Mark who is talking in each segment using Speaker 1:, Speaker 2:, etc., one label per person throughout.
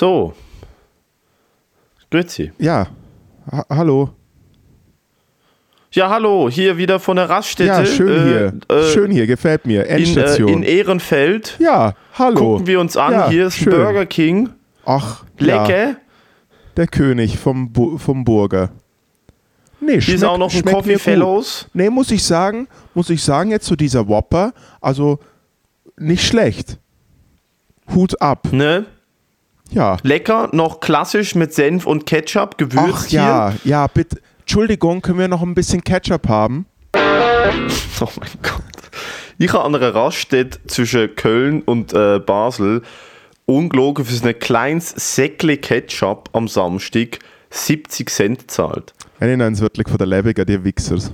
Speaker 1: So. Grüezi.
Speaker 2: Ja, ha hallo.
Speaker 1: Ja, hallo, hier wieder von der Raststätte.
Speaker 2: Ja, schön hier.
Speaker 1: äh,
Speaker 2: schön hier, gefällt mir.
Speaker 1: in, äh,
Speaker 2: Endstation.
Speaker 1: in Ehrenfeld.
Speaker 2: ja, hallo.
Speaker 1: Gucken wir uns an.
Speaker 2: Ja,
Speaker 1: hier ist
Speaker 2: schön.
Speaker 1: Burger King.
Speaker 2: Ach, Ja,
Speaker 1: Lecker.
Speaker 2: der König vom, Bu vom Burger. Nee,
Speaker 1: Hier ist auch noch ein Coffee Fellows.
Speaker 2: Nee, muss ich sagen, muss ich sagen, jetzt so dieser Whopper, also nicht schlecht. Hut ab.
Speaker 1: Ne?
Speaker 2: Ja.
Speaker 1: Lecker, noch klassisch mit Senf und Ketchup gewürzt
Speaker 2: Ach ja, ja, bitte. Entschuldigung, können wir noch ein bisschen Ketchup haben?
Speaker 1: hier. Oh mein Gott. Ich habe an einer Raststätte zwischen Köln und äh, Basel ungelogen für so ein kleines Säckle Ketchup am Samstag 70 Cent gezahlt.
Speaker 2: Ich nenne es wirklich von der Lebiger, die Wichsers.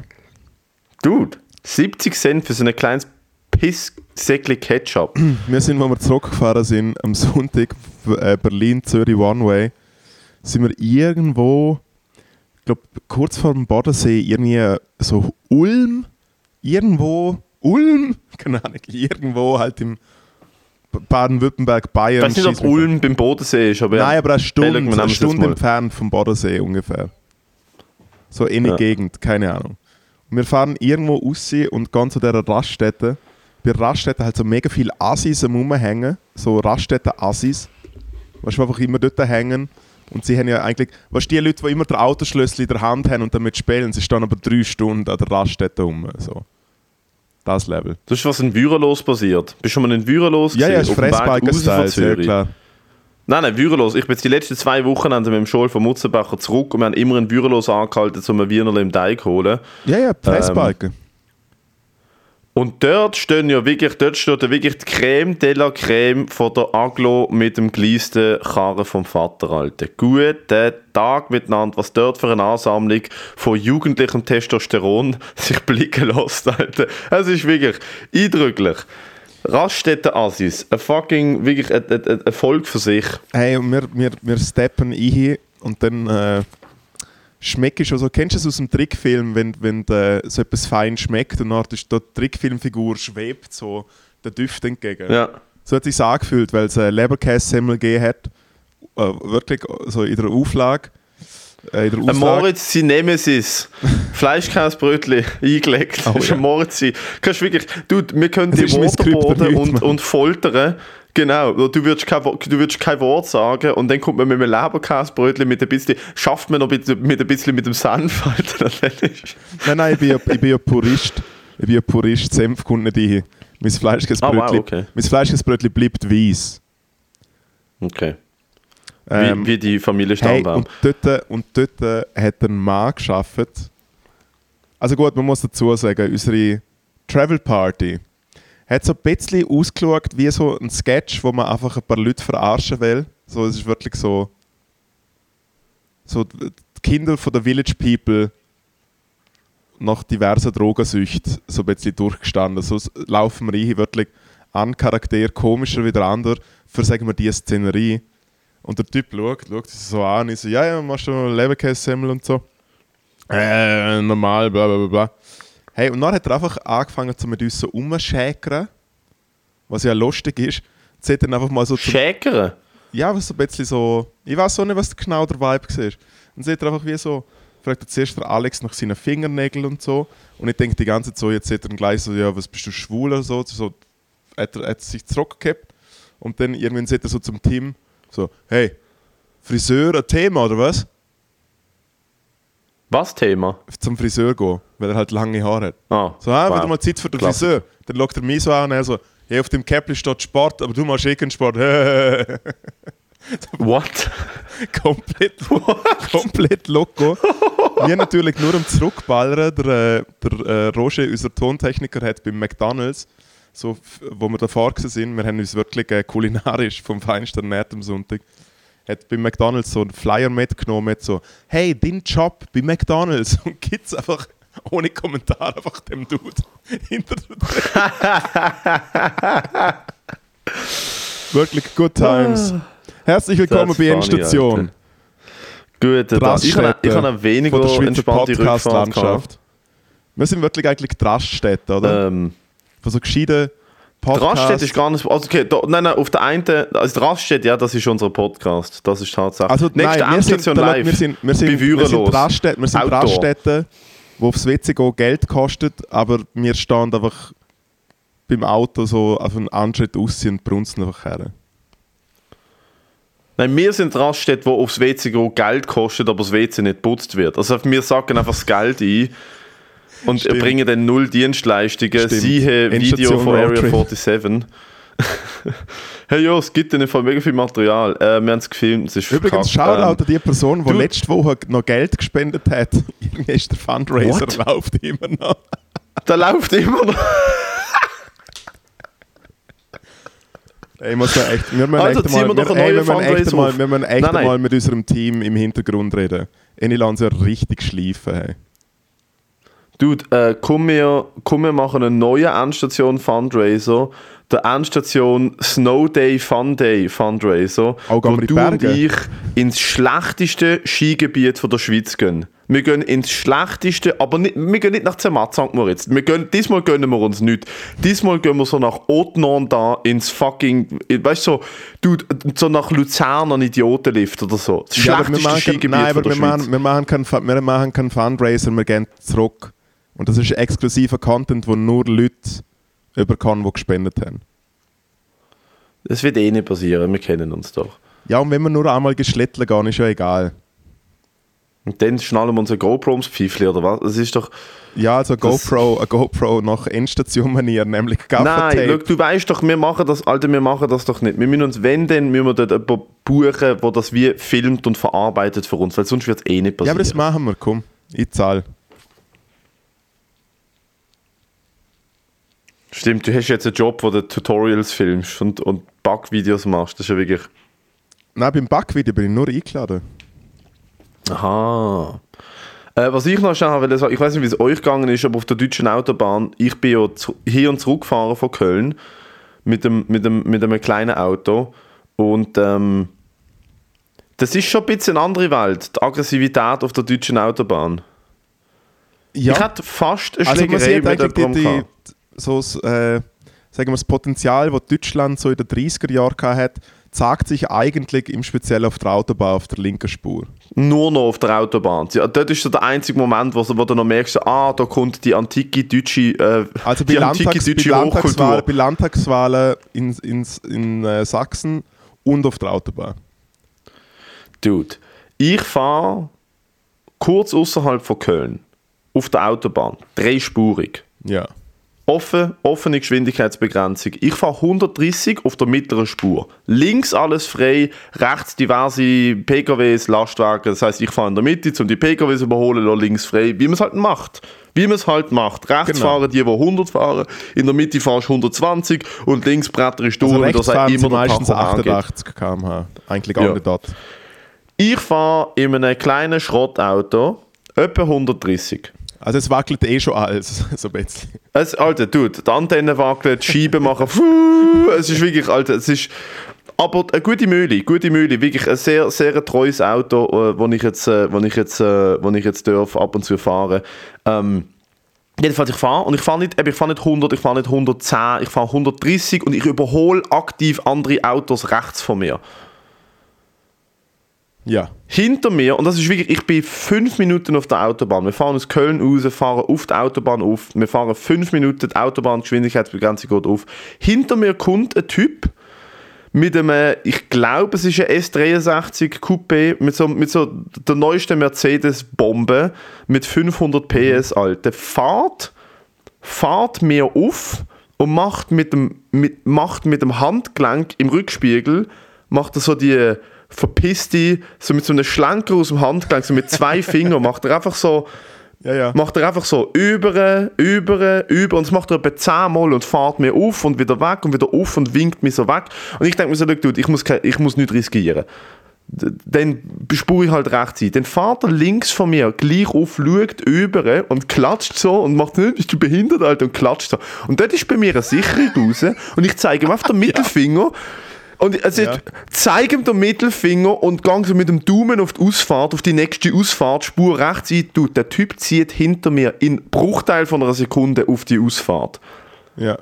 Speaker 1: Dude, 70 Cent für so ein kleines Piss-Säckle Ketchup.
Speaker 2: Wir sind, wo wir zurückgefahren sind, am Sonntag, äh, Berlin, Zürich, One Way, sind wir irgendwo, ich glaube, kurz vor dem Bodensee, irgendwie so Ulm, irgendwo, Ulm, keine Ahnung, irgendwo halt im Baden-Württemberg,
Speaker 1: Ich
Speaker 2: Bayern.
Speaker 1: weiß nicht, ob Ulm beim Bodensee ist, aber
Speaker 2: Nein, aber eine Stunde, eine Stunde entfernt vom Bodensee ungefähr. So in die
Speaker 1: Ja.
Speaker 2: Gegend, keine Ahnung. Und wir fahren irgendwo raus und ganz zu dieser Raststätte. Bei der Raststätte halt so mega viele Assis Rumhängen, so Raststätten-Assis. Weißt du, einfach immer dort hängen. Und sie haben ja eigentlich, weißt du, die Leute, die immer den Autoschlüssel in der Hand haben und damit spielen, sie stehen aber drei Stunden an der Raststätte rum. So. Das Level.
Speaker 1: Das ist was in Würelos passiert. Bist du schon mal in Würelos
Speaker 2: Ja, ja, ist Fressbiker-Style, sehr klar.
Speaker 1: Nein, nein, Würelos. Ich bin jetzt die letzten zwei Wochenende mit dem Schul von Mutzenbacher zurück und wir haben immer in Würelos angehalten, um ein Wienerl im Teig zu holen.
Speaker 2: Ja, ja, Fressbiker.
Speaker 1: Und dort stehen ja wirklich, dort steht ja wirklich die Creme de la Creme von der Aglo mit dem geleisten Karren vom Vater, Alter. Guten Tag miteinander, was dort für eine Ansammlung von jugendlichem Testosteron sich blicken lässt, Alter. Es ist wirklich eindrücklich. Raststätten Assis, ein fucking, wirklich ein- ein Volk für sich.
Speaker 2: Hey, und wir, wir, wir steppen ein und dann äh, schmeckt es schon so. Kennst du es aus dem Trickfilm, wenn, wenn äh, so etwas fein schmeckt und dann ist die Trickfilmfigur schwebt so der Düft entgegen?
Speaker 1: Ja.
Speaker 2: So hat es sich angefühlt, weil es äh, Leberkäse-Semmel gegeben hat. Äh, wirklich so in der Auflage. Äh, in der
Speaker 1: Ein
Speaker 2: Auslage.
Speaker 1: Moritz, sein Nemesis. Fleischkäsebrötchen eingelegt.
Speaker 2: Oh,
Speaker 1: das ist
Speaker 2: ja.
Speaker 1: ein Moritz. Kannst wirklich, du, wir können
Speaker 2: Es
Speaker 1: die waterboarden und, und foltern. Genau, du würdest, kein, du würdest kein Wort sagen und dann kommt man mit einem Leberkäsebrötchen mit ein bisschen, schafft man noch mit, mit ein bisschen mit dem Senf. Alter.
Speaker 2: Nein, nein, ich bin ja, ich bin ja Purist. Ich bin ja Purist, Senf kommt nicht rein. Mein Fleischkäsebrötchen,
Speaker 1: Ah, wow, okay.
Speaker 2: mein Fleischkäsebrötchen bleibt weiß.
Speaker 1: Okay.
Speaker 2: Ähm,
Speaker 1: wie, wie die Familie
Speaker 2: Hey,
Speaker 1: Stammbaum.
Speaker 2: und dort, und dort äh, hat ein Mann geschafft. Also gut, man muss dazu sagen, unsere Travel Party hat so ein bisschen ausgeschaut wie so ein Sketch, wo man einfach ein paar Leute verarschen will. So, es ist wirklich so, so die Kinder von der Village People nach diversen Drogensüchten so ein bisschen durchgestanden. So laufen wir rein, wirklich ein Charakter komischer wie der andere, für sagen wir die Szenerie. Und der Typ schaut, schaut sich so an, ich so, ja, ja, machst du Leberkäse-Semmel und so? Äh, normal, bla bla bla bla. Hey, und dann hat er einfach angefangen, zu mit uns so umzuschäkern, was ja lustig ist. Sie hat dann einfach mal so
Speaker 1: Schäkern?
Speaker 2: ja, was so ein bisschen so, ich weiß auch nicht, was genau der Vibe war. Und sie hat er einfach wie so, fragt er zuerst der Alex nach seinen Fingernägeln und so. Und ich denke die ganze Zeit so, jetzt sagt er dann gleich so, ja, was bist du schwul oder so. so hat er hat sich zurückgehabt. Und dann irgendwann sagt er so zum Team, so, hey, Friseur ein Thema oder was?
Speaker 1: Was Thema?
Speaker 2: Zum Friseur gehen, weil er halt lange Haare hat.
Speaker 1: Ah,
Speaker 2: So, ah,
Speaker 1: wow.
Speaker 2: wieder mal Zeit für den
Speaker 1: Klasse.
Speaker 2: Friseur. Dann schaut er mich so an und er so, ja, auf dem Käppli steht Sport, aber du machst eh keinen Sport.
Speaker 1: What?
Speaker 2: komplett, komplett loco. Wir natürlich nur am Zurückballern. Der, äh, der äh, Roger, unser Tontechniker, hat beim McDonalds, so, wo wir davor sind, wir haben uns wirklich äh, kulinarisch vom Feinsten ernährt am Sonntag, hat beim McDonalds so einen Flyer mitgenommen mit so, hey, dein Job bei McDonalds und gibt's einfach ohne Kommentar einfach dem Dude hinter der Wirklich good times. Herzlich willkommen bei Endstation.
Speaker 1: Gut, da- ich habe
Speaker 2: Raststätte
Speaker 1: ich habe eine weniger
Speaker 2: von der Schweizer
Speaker 1: entspannte.
Speaker 2: Podcast-Landschaft. Wir sind wirklich eigentlich die Raststätte, oder?
Speaker 1: Ähm,
Speaker 2: Von so gescheiten Podcast.
Speaker 1: Raststätte ist gar nicht. Also okay, da, nein, nein, auf der einen. Also Raststätte, ja, das ist unser Podcast. Das ist Tatsache.
Speaker 2: Also,
Speaker 1: Nächste
Speaker 2: nein, wir sind,
Speaker 1: live.
Speaker 2: wir sind, wir sind, wir sind. Raststätten, wir sind
Speaker 1: Outdoor.
Speaker 2: Raststätten, wo aufs WC gehen Geld kostet, aber wir stehen einfach beim Auto so auf einen Anschritt aus und brunzen einfach her.
Speaker 1: Nein, wir sind Raststätte, wo aufs WC gehen Geld kostet, aber das WC nicht putzt wird. Also wir sacken einfach das Geld ein und
Speaker 2: Stimmt.
Speaker 1: bringen dann null Dienstleistungen.
Speaker 2: Stimmt.
Speaker 1: Siehe Video von Area
Speaker 2: Roadtrip.
Speaker 1: 47. hey ja, es gibt in dem Fall mega viel Material. Äh, wir haben es gefilmt, es ist
Speaker 2: Übrigens. Shoutout an die Person, die letzte Woche noch Geld gespendet hat. Irgendwie ist der Fundraiser
Speaker 1: What?
Speaker 2: läuft immer noch.
Speaker 1: Der läuft immer noch.
Speaker 2: Ey, ich muss da echt, wir müssen
Speaker 1: Also,
Speaker 2: echt
Speaker 1: wir
Speaker 2: mal, wir, ey, wir müssen echt mal, wir müssen echt
Speaker 1: Nein, nein.
Speaker 2: mal mit unserem Team im Hintergrund reden. Lasse ja richtig schleifen. Hey.
Speaker 1: Dude, äh, komm, wir, komm, wir machen einen neuen Endstation Fundraiser. Der Endstation Snow Day Fun Day Fundraiser.
Speaker 2: Auch
Speaker 1: wo du und ich ins schlechteste Skigebiet von der Schweiz gehen. Wir gehen ins schlechteste, aber nicht, wir gehen nicht nach Zermatt, St. Moritz. Wir gehen, diesmal gönnen wir uns nicht. Diesmal gehen wir so nach Haute da ins fucking, weißt du, so, dude, so nach Luzern an Idiotenlift oder so. Das
Speaker 2: Ja, aber wir
Speaker 1: schlechteste
Speaker 2: machen, kein-
Speaker 1: Skigebiet
Speaker 2: nein, aber wir
Speaker 1: Schweiz.
Speaker 2: machen, wir, machen keinen, Fu- wir machen keinen Fundraiser, wir gehen zurück. Und das ist exklusiver Content, wo nur Leute überkommen, die gespendet haben.
Speaker 1: Das wird eh nicht passieren, wir kennen uns doch.
Speaker 2: Ja, und wenn wir nur einmal geschlittelt gehen, ist ja egal.
Speaker 1: Und dann schnallen wir unser GoPro ums Pfeifli, oder was? Das ist doch...
Speaker 2: Ja, also GoPro, eine GoPro nach Endstation-Manier, nämlich
Speaker 1: Nein,
Speaker 2: Gaffertape.
Speaker 1: schau, du weißt doch, wir machen das, Alter, wir machen das doch nicht. Wir müssen uns, wenn, dann müssen wir dort jemanden buchen, der das wie filmt und verarbeitet für uns, weil sonst wird es eh nicht
Speaker 2: ja, aber
Speaker 1: passieren.
Speaker 2: das machen wir, komm. Ich zahle.
Speaker 1: Stimmt, du hast jetzt einen Job, wo du Tutorials filmst und, und Backvideos machst. Das ist ja wirklich...
Speaker 2: Nein, beim Backvideo bin ich nur eingeladen.
Speaker 1: Aha. Äh, was ich noch schnell sagen, ich weiß nicht, wie es euch gegangen ist, aber auf der deutschen Autobahn, ich bin ja zu, hier und zurück gefahren von Köln mit dem, mit dem, mit einem kleinen Auto und ähm, das ist schon ein bisschen eine andere Welt, die Aggressivität auf der deutschen Autobahn.
Speaker 2: Ja,
Speaker 1: Ich hatte fast eine
Speaker 2: also man
Speaker 1: Schlägerei
Speaker 2: sieht
Speaker 1: mit
Speaker 2: die,
Speaker 1: jemandem
Speaker 2: die,
Speaker 1: gehabt.
Speaker 2: So das, äh, sagen wir, das Potenzial, das Deutschland so in den 30er Jahren hat, zeigt sich eigentlich im Speziell auf der Autobahn auf der linken Spur.
Speaker 1: Nur noch auf der Autobahn. Ja, dort ist so der einzige Moment, wo, wo du noch merkst, ah, da kommt die antike deutsche, äh,
Speaker 2: Also bei,
Speaker 1: die antike
Speaker 2: Landtags, bei,
Speaker 1: deutsche
Speaker 2: Landtagswahlen,
Speaker 1: Hochkultur.
Speaker 2: bei Landtagswahlen in, in, in äh, Sachsen und auf der Autobahn.
Speaker 1: Dude, ich fahre kurz außerhalb von Köln auf der Autobahn, dreispurig.
Speaker 2: Ja.
Speaker 1: Offen, offene Geschwindigkeitsbegrenzung. Ich fahre 130 auf der mittleren Spur. Links alles frei, rechts diverse PKWs, Lastwagen. Das heißt, ich fahre in der Mitte, um die PKWs zu überholen, links frei, wie man es halt macht. Wie man es halt macht. Rechts
Speaker 2: Genau.
Speaker 1: fahren die, die 100 fahren, in der Mitte fahrst du 120 und links bretterst du
Speaker 2: Also
Speaker 1: und da
Speaker 2: rechts
Speaker 1: sagt
Speaker 2: fahren sie
Speaker 1: immer der
Speaker 2: meistens
Speaker 1: Tacho angeht.
Speaker 2: 88 km/h. Eigentlich
Speaker 1: Ja.
Speaker 2: dort.
Speaker 1: Ich fahre in einem kleinen Schrottauto etwa 130.
Speaker 2: Also es wackelt eh schon alles, so ein bisschen.
Speaker 1: Es, Alter, dude, die Antenne wackelt, die Scheiben machen, fuh, es ist wirklich, Alter, es ist, aber eine gute Mühle, gute Mühle, wirklich ein sehr, sehr treues Auto, äh, wo ich jetzt, äh, wo ich jetzt, äh, wo ich jetzt darf, ab und zu fahren. Ähm, Jedenfalls, ich fahre und ich fahre nicht, ich fahre nicht 100, ich fahre nicht 110, ich fahre 130 und ich überhole aktiv andere Autos rechts von mir.
Speaker 2: Ja.
Speaker 1: Hinter mir, und das ist wirklich, ich bin fünf Minuten auf der Autobahn. Wir fahren aus Köln raus, fahren auf die Autobahn auf. Wir fahren fünf Minuten, die Autobahngeschwindigkeitsbegrenzung geht auf. Hinter mir kommt ein Typ mit einem, ich glaube, es ist ein S63 Coupé, mit so, mit so der neuesten Mercedes-Bombe mit 500 PS, Alter. Fahrt, fahrt mir auf und macht mit dem, mit, macht mit dem Handgelenk im Rückspiegel, macht er so die verpisste, so mit so einem Schlenker aus dem Handgelenk, so mit zwei Fingern, macht er einfach so,
Speaker 2: Ja, ja.
Speaker 1: macht er einfach so über, über, über und das macht er etwa zehnmal und fährt mir auf und wieder weg und wieder auf und winkt mich so weg. Und ich denke mir so, «Schau, Dude, ich muss, ich muss nicht riskieren. Dann spure ich halt rechts ein. Dann fährt er links von mir gleich auf, schaut über und klatscht so und macht nicht, bist du behindert, Alter, und klatscht so. Und dort ist bei mir eine Sicherung raus und ich zeige ihm auf den Mittelfinger und also
Speaker 2: Ja.
Speaker 1: zeige ihm den Mittelfinger und gehe so mit dem Daumen auf die Ausfahrt, auf die nächste Ausfahrt, Spur rechts ein, tut. Der Typ zieht hinter mir in Bruchteil von einer Sekunde auf die Ausfahrt.
Speaker 2: ja.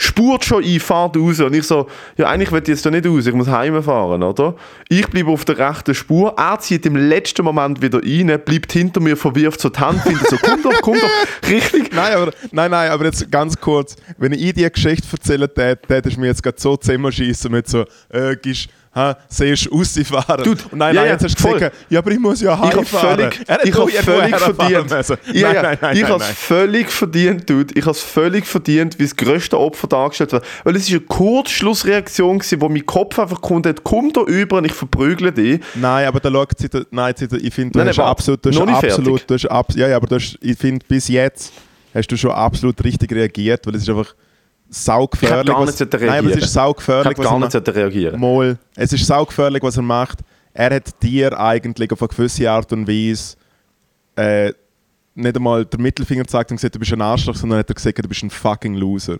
Speaker 1: Spurt schon ein, fahrt raus. Und ich so, ja, eigentlich will ich jetzt da nicht raus, ich muss heimfahren, oder? Ich bleibe auf der rechten Spur, er zieht im letzten Moment wieder rein, bleibt hinter mir, verwirft so die Hand, findet so, komm doch, komm doch, richtig.
Speaker 2: Nein, aber, nein, nein, aber jetzt ganz kurz, wenn ich die Geschichte erzählen tät, tätest du mir jetzt gerade so zusammenschießen mit so, äh, gehst ha, siehst rausfahren.
Speaker 1: Dude,
Speaker 2: und nein,
Speaker 1: ja,
Speaker 2: nein, jetzt hast du gesagt, ja, aber ich muss ja
Speaker 1: Ich habe
Speaker 2: heimfahren.
Speaker 1: völlig, ich völlig verdient. Ja, ja,
Speaker 2: nein, nein,
Speaker 1: ich habe es völlig verdient, Dude. Ich habe es völlig verdient, wie das grösste Opfer dargestellt wird. Weil es ist eine Kurzschlussreaktion gewesen, wo mein Kopf einfach kommt, hat, komm da über und ich verprügle dich.
Speaker 2: Nein, aber da schaut sie, nein, ich finde, du
Speaker 1: Nein,
Speaker 2: hast
Speaker 1: nein,
Speaker 2: absolut, du hast absolut, du hast abs ja, ja, aber du hast, ich finde, bis jetzt hast du schon absolut richtig reagiert, weil es ist einfach saugefährlich.
Speaker 1: Ich gar
Speaker 2: was-
Speaker 1: nicht
Speaker 2: Nein, aber es
Speaker 1: reagieren.
Speaker 2: ist
Speaker 1: Ich
Speaker 2: saugefährlich, was er
Speaker 1: gar
Speaker 2: macht.
Speaker 1: nicht reagieren
Speaker 2: Mal, es ist saugefährlich, was er macht. Er hat dir eigentlich auf eine gewisse Art und Weise äh, nicht einmal den Mittelfinger gezeigt und gesagt, du bist ein Arschloch, sondern hat er gesagt, du bist ein fucking Loser.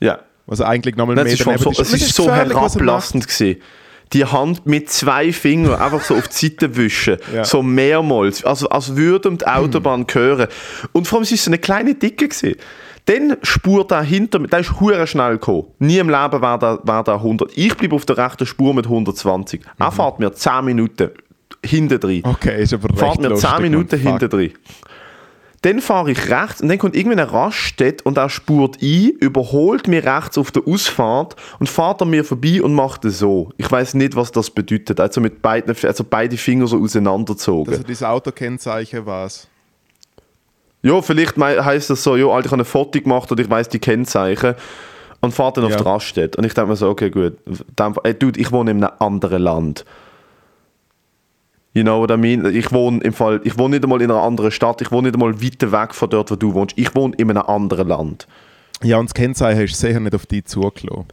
Speaker 1: Ja.
Speaker 2: Was eigentlich nochmal mehr
Speaker 1: es ist,
Speaker 2: daneben
Speaker 1: so, es
Speaker 2: Und
Speaker 1: ist so
Speaker 2: er
Speaker 1: herablassend gewesen. Die Hand mit zwei Fingern einfach so auf die Seite wischen.
Speaker 2: Ja.
Speaker 1: So mehrmals. Also als würde ihm die Autobahn gehören. Und vor allem, es ist so eine kleine Dicke gewesen. Dann spurt er hinter mir, der ist hure schnell gekommen. Nie im Leben wäre der, wär der 100. Ich bleibe auf der rechten Spur mit 120. Er fährt mir 10 Minuten hinten drin.
Speaker 2: Okay, ist aber recht
Speaker 1: fährt mir
Speaker 2: lustig,
Speaker 1: 10 Minuten hinten drin. Dann fahre ich rechts und dann kommt irgendwie eine Raststätte und er spurt ein, überholt mich rechts auf der Ausfahrt und fährt an mir vorbei und macht es so. Ich weiß nicht, was das bedeutet. Also mit beiden, also beide Finger so auseinandergezogen.
Speaker 2: Dass er dieses Autokennzeichen was.
Speaker 1: Ja, vielleicht heisst das so, ja, Alter, ich habe ein Foto gemacht und ich weiß die Kennzeichen und fahrt dann auf
Speaker 2: Ja.
Speaker 1: die Raststätte. Und ich denke mir so, okay, gut. Dann, ey, Dude, ich wohne in einem anderen Land. You know what I mean? Ich wohne im Fall, ich wohne nicht einmal in einer anderen Stadt, ich wohne nicht einmal weiter weg von dort, wo du wohnst. Ich wohne in einem anderen Land.
Speaker 2: Ja, und das Kennzeichen ist sicher nicht auf dich zugelassen.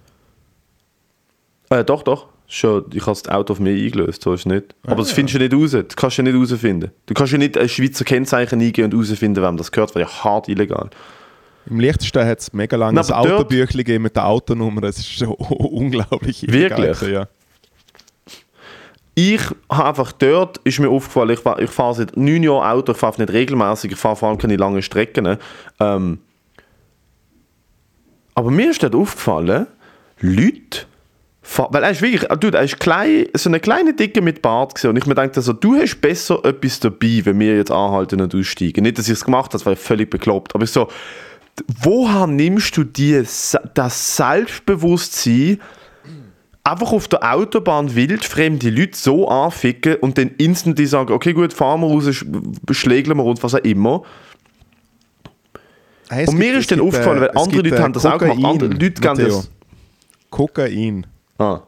Speaker 1: Äh, doch, doch. Schon, ich habe das Auto auf mich eingelöst, so ist es nicht. Aber das findest du nicht raus. Das kannst du nicht herausfinden. Du kannst ja nicht ein Schweizer Kennzeichen eingehen und herausfinden, wem das gehört, weil ja hart illegal.
Speaker 2: Im Liechtenstein hat es mega lange
Speaker 1: Na,
Speaker 2: ein Autobüchlein gegeben mit der Autonummer. Es ist schon unglaublich.
Speaker 1: Wirklich?
Speaker 2: Ja.
Speaker 1: Ich habe einfach dort, ist mir aufgefallen, ich, ich fahre seit neun Jahren Auto, ich fahre nicht regelmäßig, ich fahre vor allem keine langen Strecken. Ähm, aber mir ist dort aufgefallen, Leute, weil er ist wirklich, ah, dude, er ist klein, so eine kleine Dicke mit Bart gewesen. und ich mir dachte so, du hast besser etwas dabei, wenn wir jetzt anhalten und aussteigen. Nicht, dass ich es gemacht habe, das war völlig bekloppt, aber ich so, woher nimmst du die, das Selbstbewusstsein, einfach auf der Autobahn wildfremde Leute so anficken und dann instantly sagen, okay gut, fahren wir raus, sch- schlägeln wir uns, was auch immer.
Speaker 2: Hey,
Speaker 1: Und
Speaker 2: gibt-
Speaker 1: mir
Speaker 2: es
Speaker 1: ist dann
Speaker 2: gibt,
Speaker 1: aufgefallen,
Speaker 2: äh,
Speaker 1: weil
Speaker 2: es
Speaker 1: andere
Speaker 2: gibt,
Speaker 1: Leute
Speaker 2: äh,
Speaker 1: haben das auch gemacht,
Speaker 2: Kokain,
Speaker 1: andere Leute
Speaker 2: Matteo.
Speaker 1: das...
Speaker 2: Kokain.
Speaker 1: Ah.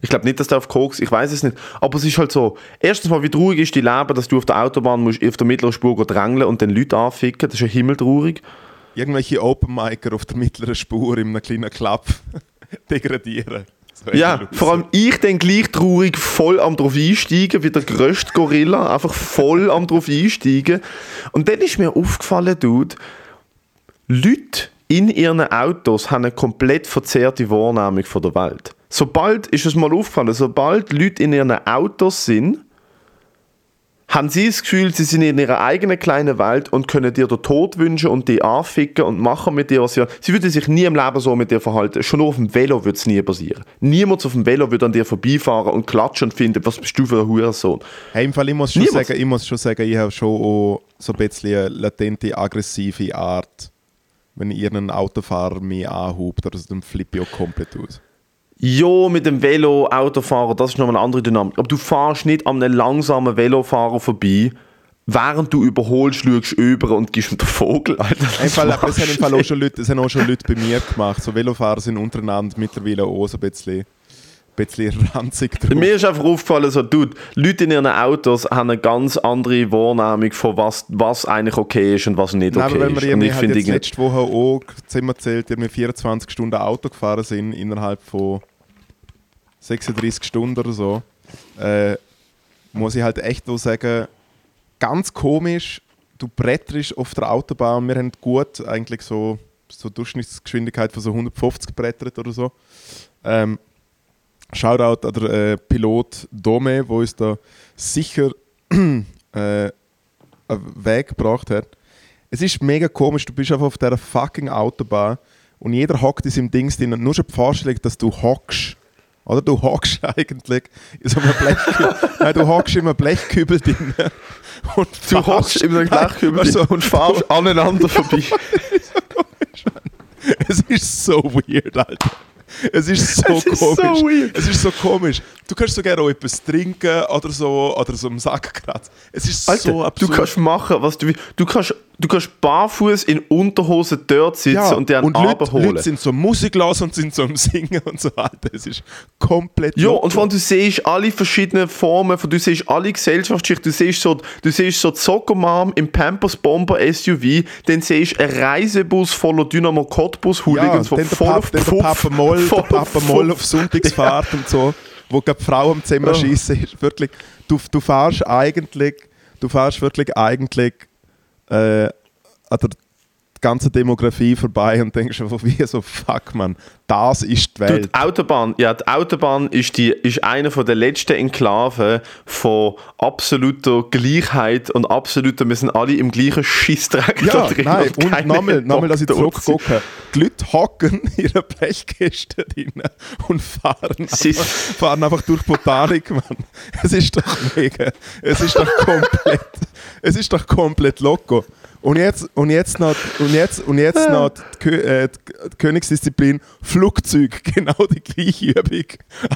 Speaker 1: Ich glaube nicht, dass der auf Koks, ich weiß es nicht. Aber es ist halt so, erstens mal, wie traurig ist die Leben, dass du auf der Autobahn musst, auf der mittleren Spur drängeln und dann Leute anficken, das ist ja himmeltraurig.
Speaker 2: Irgendwelche Open-Micer auf der mittleren Spur in einem kleinen Club degradieren. So
Speaker 1: Ja, vor allem ich dann gleich traurig voll am drauf einsteigen, wie der grösste Gorilla, einfach voll am drauf einsteigen. Und dann ist mir aufgefallen, Dude, Leute in ihren Autos haben eine komplett verzerrte Wahrnehmung von der Welt. Sobald, ist es mal aufgefallen, sobald Leute in ihren Autos sind, haben sie das Gefühl, sie sind in ihrer eigenen kleinen Welt und können dir den Tod wünschen und die anficken und machen mit dir, was sie wollen. Sie würden sich nie im Leben so mit dir verhalten. Schon nur auf dem Velo würde es nie passieren. Niemand auf dem Velo würde an dir vorbeifahren und klatschen und finden, was bist du für ein Hurensohn.
Speaker 2: Hey, im Fall, ich muss schon sagen, ich muss schon sagen, ich habe schon auch so ein bisschen eine latente, aggressive Art, wenn irgendein Autofahrer mich anhubt, oder so, dann flippe ich auch komplett aus.
Speaker 1: Ja, mit dem Velo, Autofahrer, das ist noch eine andere Dynamik. Aber du fahrst nicht an einem langsamen Velofahrer vorbei, während du überholst, schaust über und gibst ihm den Vogel. Alter,
Speaker 2: Im
Speaker 1: das
Speaker 2: Fall, haben, im
Speaker 1: du
Speaker 2: Fall auch schon Leute, haben auch schon Leute bei mir gemacht. So Velofahrer sind untereinander mittlerweile auch so ein bisschen, bisschen ranzig drauf.
Speaker 1: Mir ist einfach aufgefallen, so, dude, Leute in ihren Autos haben eine ganz andere Wahrnehmung von was, was eigentlich okay ist und was nicht
Speaker 2: Nein,
Speaker 1: okay
Speaker 2: aber wenn wir
Speaker 1: ist. Und
Speaker 2: irgendwie
Speaker 1: ich
Speaker 2: halt jetzt letzte Woche auch zusammenzählt, wir 24 Stunden Auto gefahren sind, innerhalb von 36 Stunden oder so, äh, muss ich halt echt auch sagen, ganz komisch, du bretterst auf der Autobahn, wir haben gut eigentlich so, so Durchschnittsgeschwindigkeit von so 150 gebrettert oder so. Ähm, Shoutout an der äh, Pilot Dome, wo uns da sicher äh, einen Weg gebracht hat. Es ist mega komisch, du bist einfach auf dieser fucking Autobahn und jeder hockt in seinem Dings drin. Nur schon die Vorstellung, dass du hockst, oder du hockst eigentlich in so einem Blechkübel, nein, du hockst in einem Blechkübel drin
Speaker 1: und du hockst in einem Blechkübel
Speaker 2: also,
Speaker 1: und fahrst aneinander vorbei.
Speaker 2: es ist so weird, Alter. Es ist so
Speaker 1: Es ist
Speaker 2: komisch.
Speaker 1: so weird.
Speaker 2: Es ist so komisch. Du kannst so gerne auch etwas trinken oder so oder so im Sack kratzen. Es ist
Speaker 1: Alter,
Speaker 2: so absurd.
Speaker 1: du kannst machen, was du willst. Du kannst, du kannst barfuß in Unterhosen dort sitzen und dir einen
Speaker 2: und Leute,
Speaker 1: abholen.
Speaker 2: Leute sind so Musikglas und sind so am Singen und so. Alter, es ist komplett
Speaker 1: Ja,
Speaker 2: locker.
Speaker 1: und vor allem, du siehst alle verschiedenen Formen, von, du siehst alle Gesellschaftsschichten, du siehst so, du siehst so die Soccer-Mom im Pampers Bomber SUV, dann siehst du einen Reisebus voller Dynamo Cottbus Hooligans,
Speaker 2: ja,
Speaker 1: die
Speaker 2: dann der,
Speaker 1: voll
Speaker 2: Pap,
Speaker 1: auf
Speaker 2: Papa Moll,
Speaker 1: voll
Speaker 2: Papa Moll auf Sonntagsfahrt und so, wo gerade Frau am Zimmer
Speaker 1: Oh.
Speaker 2: schießen ist. Wirklich, du, du fährst eigentlich, du fährst wirklich eigentlich äh, an der ganzen Demografie vorbei und denkst einfach wie so, fuck man, das ist die Welt.
Speaker 1: die Autobahn, ja, die Autobahn ist, die, ist eine von der letzten Enklaven von absoluter Gleichheit und absoluter, wir sind alle im gleichen Schissdreck
Speaker 2: Ja,
Speaker 1: da drin.
Speaker 2: nein, und
Speaker 1: keiner
Speaker 2: nochmal, nochmal, dass ich zurückgucke. Die Leute hocken in ihrer Blechkiste drin und fahren einfach, fahren einfach durch Botanik, Mann. Es ist doch mega. Es ist doch komplett, es ist doch komplett loco. Und jetzt, und jetzt noch, und jetzt, und jetzt noch die, Kö äh, die Königsdisziplin Flugzeug, genau die gleiche Übung.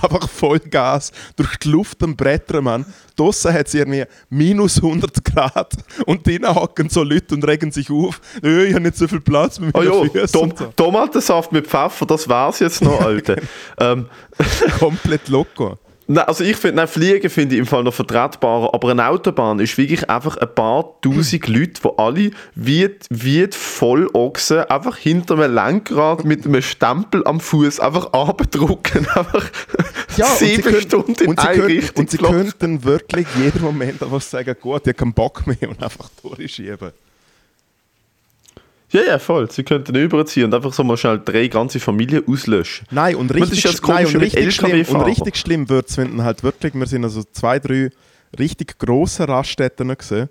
Speaker 2: Einfach Vollgas durch die Luft am Brettern, Mann. Draussen hat es irgendwie minus 100 Grad und drinnen hocken so Leute und regen sich auf. «Äh, Ich habe nicht so viel Platz mit
Speaker 1: Oh
Speaker 2: meinen
Speaker 1: ja,
Speaker 2: Füßen.
Speaker 1: Tom,
Speaker 2: so.
Speaker 1: Tomatensaft mit Pfeffer, das war's jetzt noch, Alter. ähm,
Speaker 2: Komplett loco.
Speaker 1: Nein, also ich finde, Fliegen finde ich im Fall noch vertretbarer, aber eine Autobahn ist wirklich einfach ein paar tausend Leute, die alle wie, wie Vollochsen einfach hinter einem Lenkrad mit einem Stempel am Fuß einfach abdrucken. Einfach sieben
Speaker 2: können-
Speaker 1: Stunden in
Speaker 2: und sie
Speaker 1: eine
Speaker 2: können,
Speaker 1: Richtung.
Speaker 2: Und sie könnten wirklich jeden Moment einfach sagen, gut, ich habe keinen Bock mehr und einfach durchschieben.
Speaker 1: Ja, ja, voll. Sie könnten überziehen und einfach so mal schnell drei ganze Familien auslöschen.
Speaker 2: Nein, und
Speaker 1: das
Speaker 2: richtig,
Speaker 1: ist das
Speaker 2: sch- nein, und richtig schlimm, und
Speaker 1: LKW-Fahrern.
Speaker 2: richtig schlimm wird es, wenn dann halt wirklich, wir sind also zwei, drei richtig grosse Raststätten gesehen,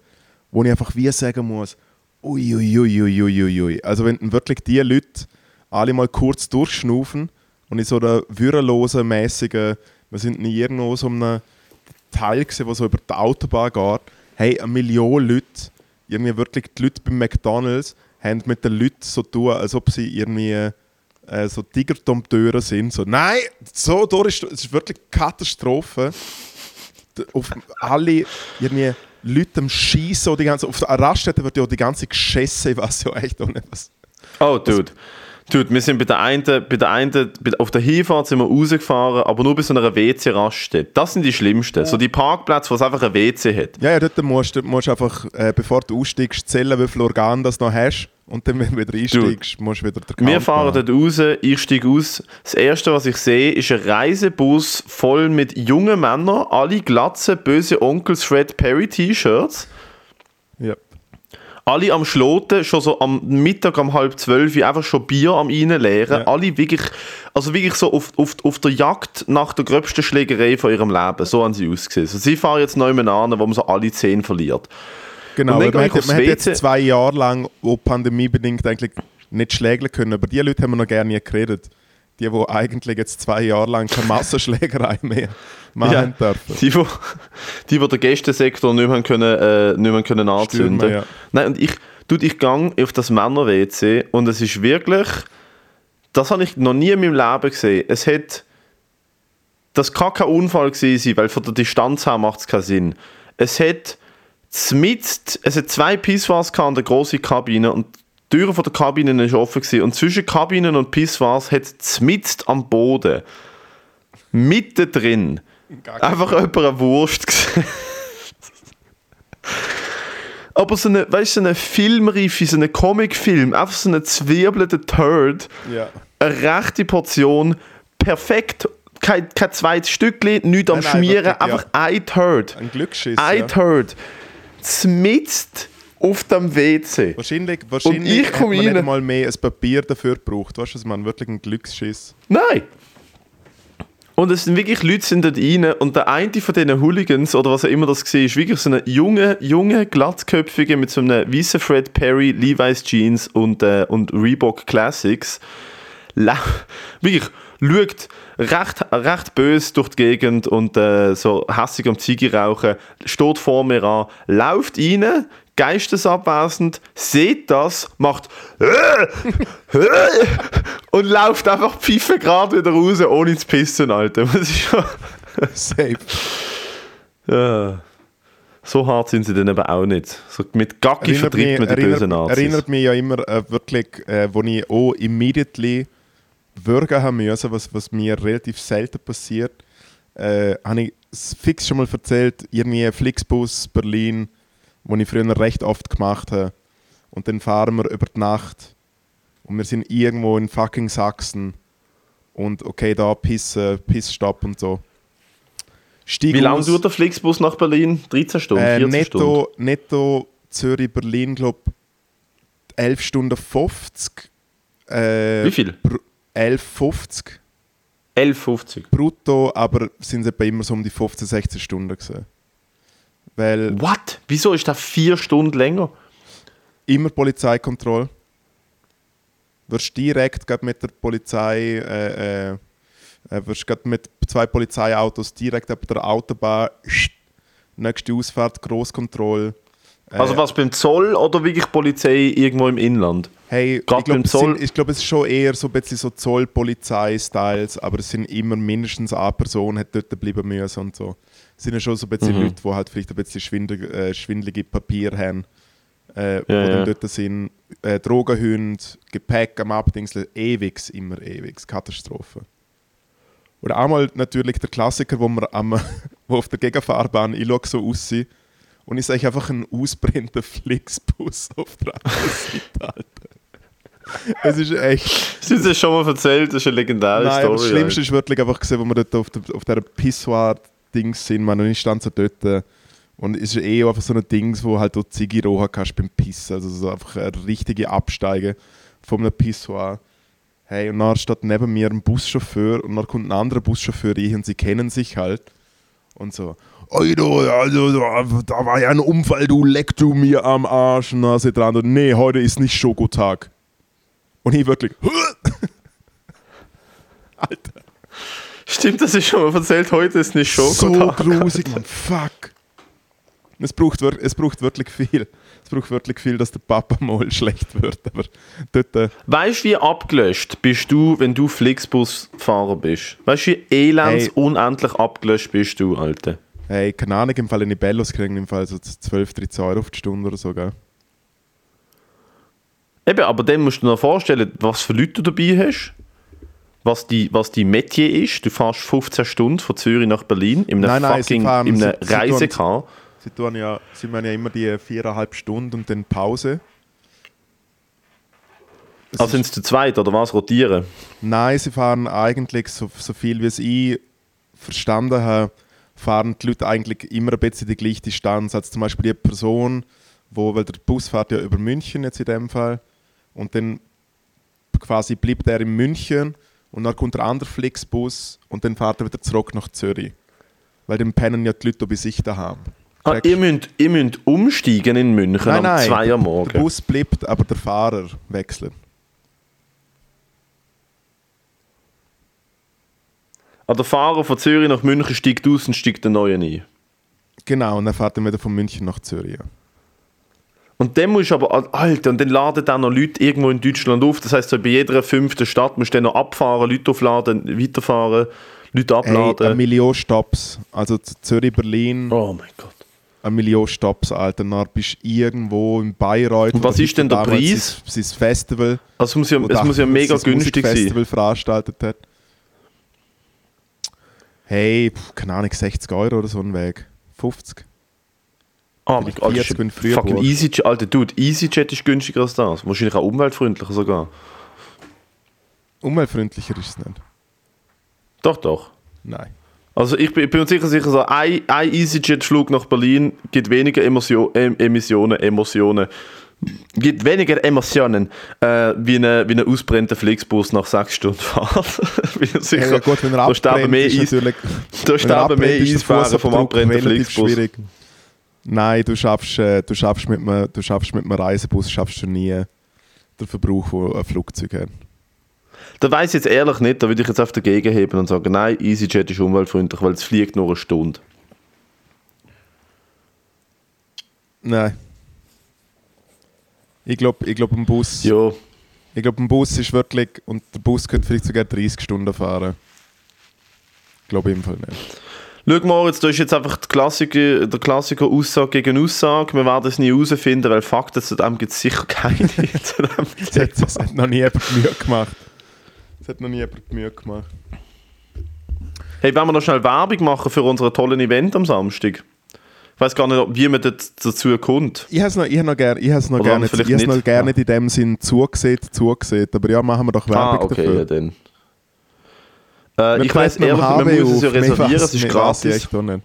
Speaker 2: wo ich einfach wie sagen muss, uiuiuiuiuiui. Also wenn dann wirklich die Leute alle mal kurz durchschnaufen und in so einer würrelosen, mäßigen, wir sind nie irgendwo so einem Teil gesehen, wo so über die Autobahn geht, hey, eine Million Leute, irgendwie wirklich die Leute beim McDonalds, haben mit den Leuten so tun, als ob sie irgendwie äh, so Tigerdompteure sind. So, nein, so durch ist es ist wirklich Katastrophe. Auf alle irgendwie Leute am Schießen, die ganze, auf der Raststätte wird ja auch die ganze Geschisse, ich weiß ja echt auch nicht was.
Speaker 1: Oh, Dude. Dude, wir sind bei der einen, bei der einen auf der Hinfahrt sind wir rausgefahren, aber nur bei so einer WC-Raststätte. Das sind die schlimmsten. So die Parkplätze, wo es einfach ein WC hat.
Speaker 2: Ja, ja, dort musst du musst einfach, äh, bevor du aussteigst, zählen, wie viele Organe das noch hast. Und dann, wenn du wieder einsteigst, musst du wieder den
Speaker 1: Wir
Speaker 2: Count
Speaker 1: fahren
Speaker 2: machen.
Speaker 1: dort raus, ich steige aus. Das erste, was ich sehe, ist ein Reisebus voll mit jungen Männern, alle glatze, böse Onkels Fred Perry T-Shirts.
Speaker 2: Ja.
Speaker 1: Alle am Schloten, schon so am Mittag um halb zwölf, wie einfach schon Bier am reinleeren.
Speaker 2: Ja.
Speaker 1: Alle wirklich, also wirklich so auf, auf, auf der Jagd nach der gröbsten Schlägerei von ihrem Leben. So haben sie ausgesehen. Also sie fahren jetzt neu an, wo man so alle zehn verliert.
Speaker 2: Genau, man,
Speaker 1: aufs
Speaker 2: man hat jetzt zwei Jahre lang, wo pandemiebedingt eigentlich nicht schlägeln können. Aber die Leute haben wir noch gerne geredet. Die, die eigentlich jetzt zwei Jahre lang keine Massenschlägerei mehr machen
Speaker 1: Ja.
Speaker 2: dürfen.
Speaker 1: Die, wo, die, wo der Gästesektor nicht mehr können, äh, nicht mehr können anzünden
Speaker 2: Stürmen, ja.
Speaker 1: Nein, und ich, dude, ich gehe auf das Männer-WC und es ist wirklich, das habe ich noch nie in meinem Leben gesehen. Es hat, das kann kein Unfall gewesen sein, weil von der Distanz her macht es keinen Sinn. Es hat zmitzt, es hat zwei Pisswas gehabt in der grossen Kabine und die Türe von der Kabine ist offen gewesen. und zwischen Kabinen und Pisswas hat zmitzt am Boden, mittendrin, einfach jemand eine Wurst gesehen. Aber so eine, weißt du, so eine Filmreife, so eine Comicfilm, einfach so eine zwirbelnde Turd,
Speaker 2: Ja.
Speaker 1: eine rechte Portion, perfekt, kein, kein zweites Stückchen, nichts am
Speaker 2: Nein, nein,
Speaker 1: Schmieren,
Speaker 2: wirklich,
Speaker 1: einfach ein Turd.
Speaker 2: Ein Glücksschiss.
Speaker 1: Ein
Speaker 2: Ja.
Speaker 1: Turd. Zmitzt auf dem WC.
Speaker 2: Wahrscheinlich, wahrscheinlich
Speaker 1: ich
Speaker 2: hat man nicht
Speaker 1: rein.
Speaker 2: mal mehr ein Papier dafür gebraucht. Weißt du, man wirklich ein Glücksschiss.
Speaker 1: Nein. Und es sind wirklich Leute sind dort rein und der eine von diesen Hooligans oder was auch immer das war, ist wirklich so eine junge, junge, glattköpfige mit so einem weißen Fred Perry, Levi's Jeans und, äh, und Reebok Classics. lau- wirklich, schaut recht, recht böse durch die Gegend und äh, so hässig am Ziege rauchen, steht vor mir an, läuft rein, geistesabwesend, sieht das, macht und läuft einfach pfeife gerade wieder raus, ohne zu pissen, Alter. Das ist schon,
Speaker 2: Safe.
Speaker 1: ja. So hart sind sie dann eben auch nicht. So mit Gacki
Speaker 2: Erinnert
Speaker 1: vertreibt man die
Speaker 2: erinnert,
Speaker 1: bösen Nazis.
Speaker 2: erinnert mich ja immer äh, wirklich, äh, wo ich auch immediately würgen haben müssen, was, was mir relativ selten passiert, äh, habe ich es fix schon mal erzählt, irgendwie Flixbus Berlin, wo ich früher recht oft gemacht habe. Und dann fahren wir über die Nacht und wir sind irgendwo in fucking Sachsen und okay, da pissen, Pissstopp und so. Stieg
Speaker 1: Wie lange
Speaker 2: aus.
Speaker 1: dauert der Flixbus nach Berlin? 13 Stunden?
Speaker 2: Äh,
Speaker 1: 14 Stunden?
Speaker 2: netto, netto Zürich-Berlin, glaube 11 Stunden 50. Äh,
Speaker 1: Wie viel?
Speaker 2: 11,50
Speaker 1: 11,50.
Speaker 2: brutto, aber sind es etwa immer so um die 15, 16 Stunden gewesen. Weil
Speaker 1: What? Wieso ist das vier Stunden länger?
Speaker 2: immer Polizeikontrolle. Wirst direkt grad mit der Polizei, äh, äh, äh, wirst grad mit zwei Polizeiautos direkt ab der Autobahn, nächste Ausfahrt, Großkontrolle. Äh,
Speaker 1: Also was beim Zoll oder wirklich Polizei irgendwo im Inland?
Speaker 2: Hey,
Speaker 1: Grad
Speaker 2: ich glaube, glaub, es ist schon eher so ein bisschen so Zollpolizei-Styles, aber es sind immer mindestens eine Person hat dort bleiben müssen und so. Es sind ja schon so ein bisschen
Speaker 1: Mhm.
Speaker 2: Leute, die halt vielleicht ein bisschen schwindel, äh, schwindelige Papiere haben, äh, die
Speaker 1: Ja,
Speaker 2: dann
Speaker 1: ja.
Speaker 2: dort sind. Äh, Drogenhunde, Gepäck am Abdingseln, ewig, immer ewig, Katastrophe. Oder einmal natürlich der Klassiker, wo wir am, wo auf der Gegenfahrbahn, ich schaue so aussehen und ich sehe einfach einen ausbrennenden Flixbus auf der anderen Seite, Alter. Es ist echt.
Speaker 1: Hast du das schon mal erzählt? Das ist eine legendäre
Speaker 2: Nein,
Speaker 1: Story.
Speaker 2: das Schlimmste ist wirklich einfach gesehen, wo wir dort auf, der, auf dieser Pissoir-Dings sind, man, und ich stand so dort. Und es ist eh einfach so ein Ding, wo halt du Ziggy rochen kannst beim Pissen. Also so einfach eine richtige Absteige von einem Pissoir. Hey, und dann steht neben mir ein Buschauffeur und dann kommt ein anderer Buschauffeur rein und sie kennen sich halt. Und so, Oi, du, also, da- war ja ein Unfall, du leck du mir am Arsch. Und sagt der andere, nee, heute ist nicht Schokotag. Und ich wirklich, Alter.
Speaker 1: Stimmt, das ist schon mal erzählt. Heute ist nicht
Speaker 2: so
Speaker 1: Schokotag.
Speaker 2: grusig, man. Fuck. Es braucht, es braucht wirklich viel. Es braucht wirklich viel, dass der Papa mal schlecht wird. Aber dort, äh,
Speaker 1: Weißt du, wie abgelöscht bist du, wenn du Flixbus-Fahrer bist? Weißt du, wie elends
Speaker 2: Hey.
Speaker 1: unendlich abgelöscht bist du, Alter?
Speaker 2: Hey, keine Ahnung, im Fall in die Bellos kriegen im Fall so 12, 13 Euro auf die Stunde oder so, gell?
Speaker 1: Eben, aber dann musst du dir noch vorstellen, was für Leute du dabei hast. Was die, was die Metier ist. Du fährst 15 Stunden von Zürich nach Berlin in einem
Speaker 2: Nein, nein, sie
Speaker 1: fucking
Speaker 2: fahren-
Speaker 1: in einem
Speaker 2: sie- sie. Sie tun ja, sie machen ja immer die viereinhalb Stunden und dann Pause. Es
Speaker 1: Also sind sie zu zweit oder was? Rotieren?
Speaker 2: Nein, sie fahren eigentlich, so, so viel wie es ich verstanden habe, fahren die Leute eigentlich immer ein bisschen die gleiche Distanz. Also zum Beispiel die Person, wo, weil der Bus fährt ja über München jetzt in dem Fall, und dann quasi bleibt er in München und dann kommt der andere Flixbus und dann fährt er wieder zurück nach Zürich. Weil dann pennen ja die Leute bei sich daheim.
Speaker 1: Ah, ihr, müsst, ihr müsst umsteigen in München
Speaker 2: Nein,
Speaker 1: am
Speaker 2: nein,
Speaker 1: 2 Uhr
Speaker 2: der
Speaker 1: morgen.
Speaker 2: Bus bleibt, aber der Fahrer wechselt.
Speaker 1: Ah, der Fahrer von Zürich nach München steigt aus und steigt den neuen ein.
Speaker 2: Genau, und dann fährt er wieder von München nach Zürich.
Speaker 1: Und dann musst du aber, Alter, und dann laden dann noch Leute irgendwo in Deutschland auf. Das heisst, so bei jeder fünften Stadt musst du dann noch abfahren, Leute aufladen, weiterfahren, Leute
Speaker 2: Hey, eine
Speaker 1: abladen.
Speaker 2: Million Stops. Also Zürich, Berlin,
Speaker 1: oh mein Gott.
Speaker 2: eine Million Stops, Alter. Dann bist du irgendwo in Bayreuth.
Speaker 1: Und was ist denn der Preis?
Speaker 2: Sein, sein Festival.
Speaker 1: Also es muss ja, es muss ja mega günstig sein.
Speaker 2: Musikfestival veranstaltet hat. Hey, pf, keine Ahnung, 60 Euro oder so ein Weg. 50.
Speaker 1: Oh mein
Speaker 2: Vielleicht
Speaker 1: Gott,
Speaker 2: 40, wenn
Speaker 1: ist
Speaker 2: früher
Speaker 1: fucking. EasyJet, Alter, Dude, EasyJet ist günstiger als das. Wahrscheinlich auch umweltfreundlicher sogar.
Speaker 2: Umweltfreundlicher ist es nicht.
Speaker 1: Doch, doch.
Speaker 2: Nein.
Speaker 1: Also ich bin, ich bin mir sicher, sicher so, ein, ein EasyJet-Flug nach Berlin gibt weniger Emosio em, Emissionen, Emotionen, gibt weniger Emotionen äh, wie ein wie eine ausbrennter Flixbus nach sechs Stunden Fahrt. sicher.
Speaker 2: Ja gut, wenn er
Speaker 1: da sterben mehr,
Speaker 2: ist natürlich...
Speaker 1: da
Speaker 2: er
Speaker 1: sterben mehr Eisfahrer vom abbrennenden Flixbus.
Speaker 2: schwierig. Nein, du schaffst, äh, du schaffst mit einem, du schaffst mit einem Reisebus schaffst du nie den Verbrauch, den ein Flugzeug hat.
Speaker 1: Da weiß ich jetzt ehrlich nicht, da würde ich jetzt auf dagegen heben und sagen, nein, EasyJet ist umweltfreundlich, weil es fliegt nur eine Stunde.
Speaker 2: Nein. Ich glaube, ich glaub, ein Bus.
Speaker 1: Ja,
Speaker 2: Ich glaube, ein Bus ist wirklich. Und der Bus könnte vielleicht sogar 30 Stunden fahren. Ich glaube im Fall nicht.
Speaker 1: Schau mal, jetzt, da ist jetzt einfach die Klassiker, der Klassiker Aussage gegen Aussage. Wir werden es nie herausfinden, weil Fakten zu dem gibt es sicher keine. zu dem
Speaker 2: Es hat, es hat noch nie jemand Mühe gemacht. Es hat noch nie jemand Mühe gemacht.
Speaker 1: hey, wollen wir noch schnell Werbung machen für unseren tollen Event am Samstag? Ich weiß gar nicht, wie man dazu kommt.
Speaker 2: Ich habe es noch, ich noch gerne, noch gerne,
Speaker 1: vielleicht
Speaker 2: ich has noch
Speaker 1: nicht.
Speaker 2: gerne
Speaker 1: Ja.
Speaker 2: in dem Sinn zugesehen, zugesehen. Aber ja, machen wir doch Werbung
Speaker 1: Ah, okay,
Speaker 2: dafür.
Speaker 1: ja, dann. Äh,
Speaker 2: Wir
Speaker 1: ich weiß ehrlich, man
Speaker 2: HB
Speaker 1: muss es ja
Speaker 2: auf.
Speaker 1: Reservieren, es ist gratis.
Speaker 2: echt nicht.
Speaker 1: Wir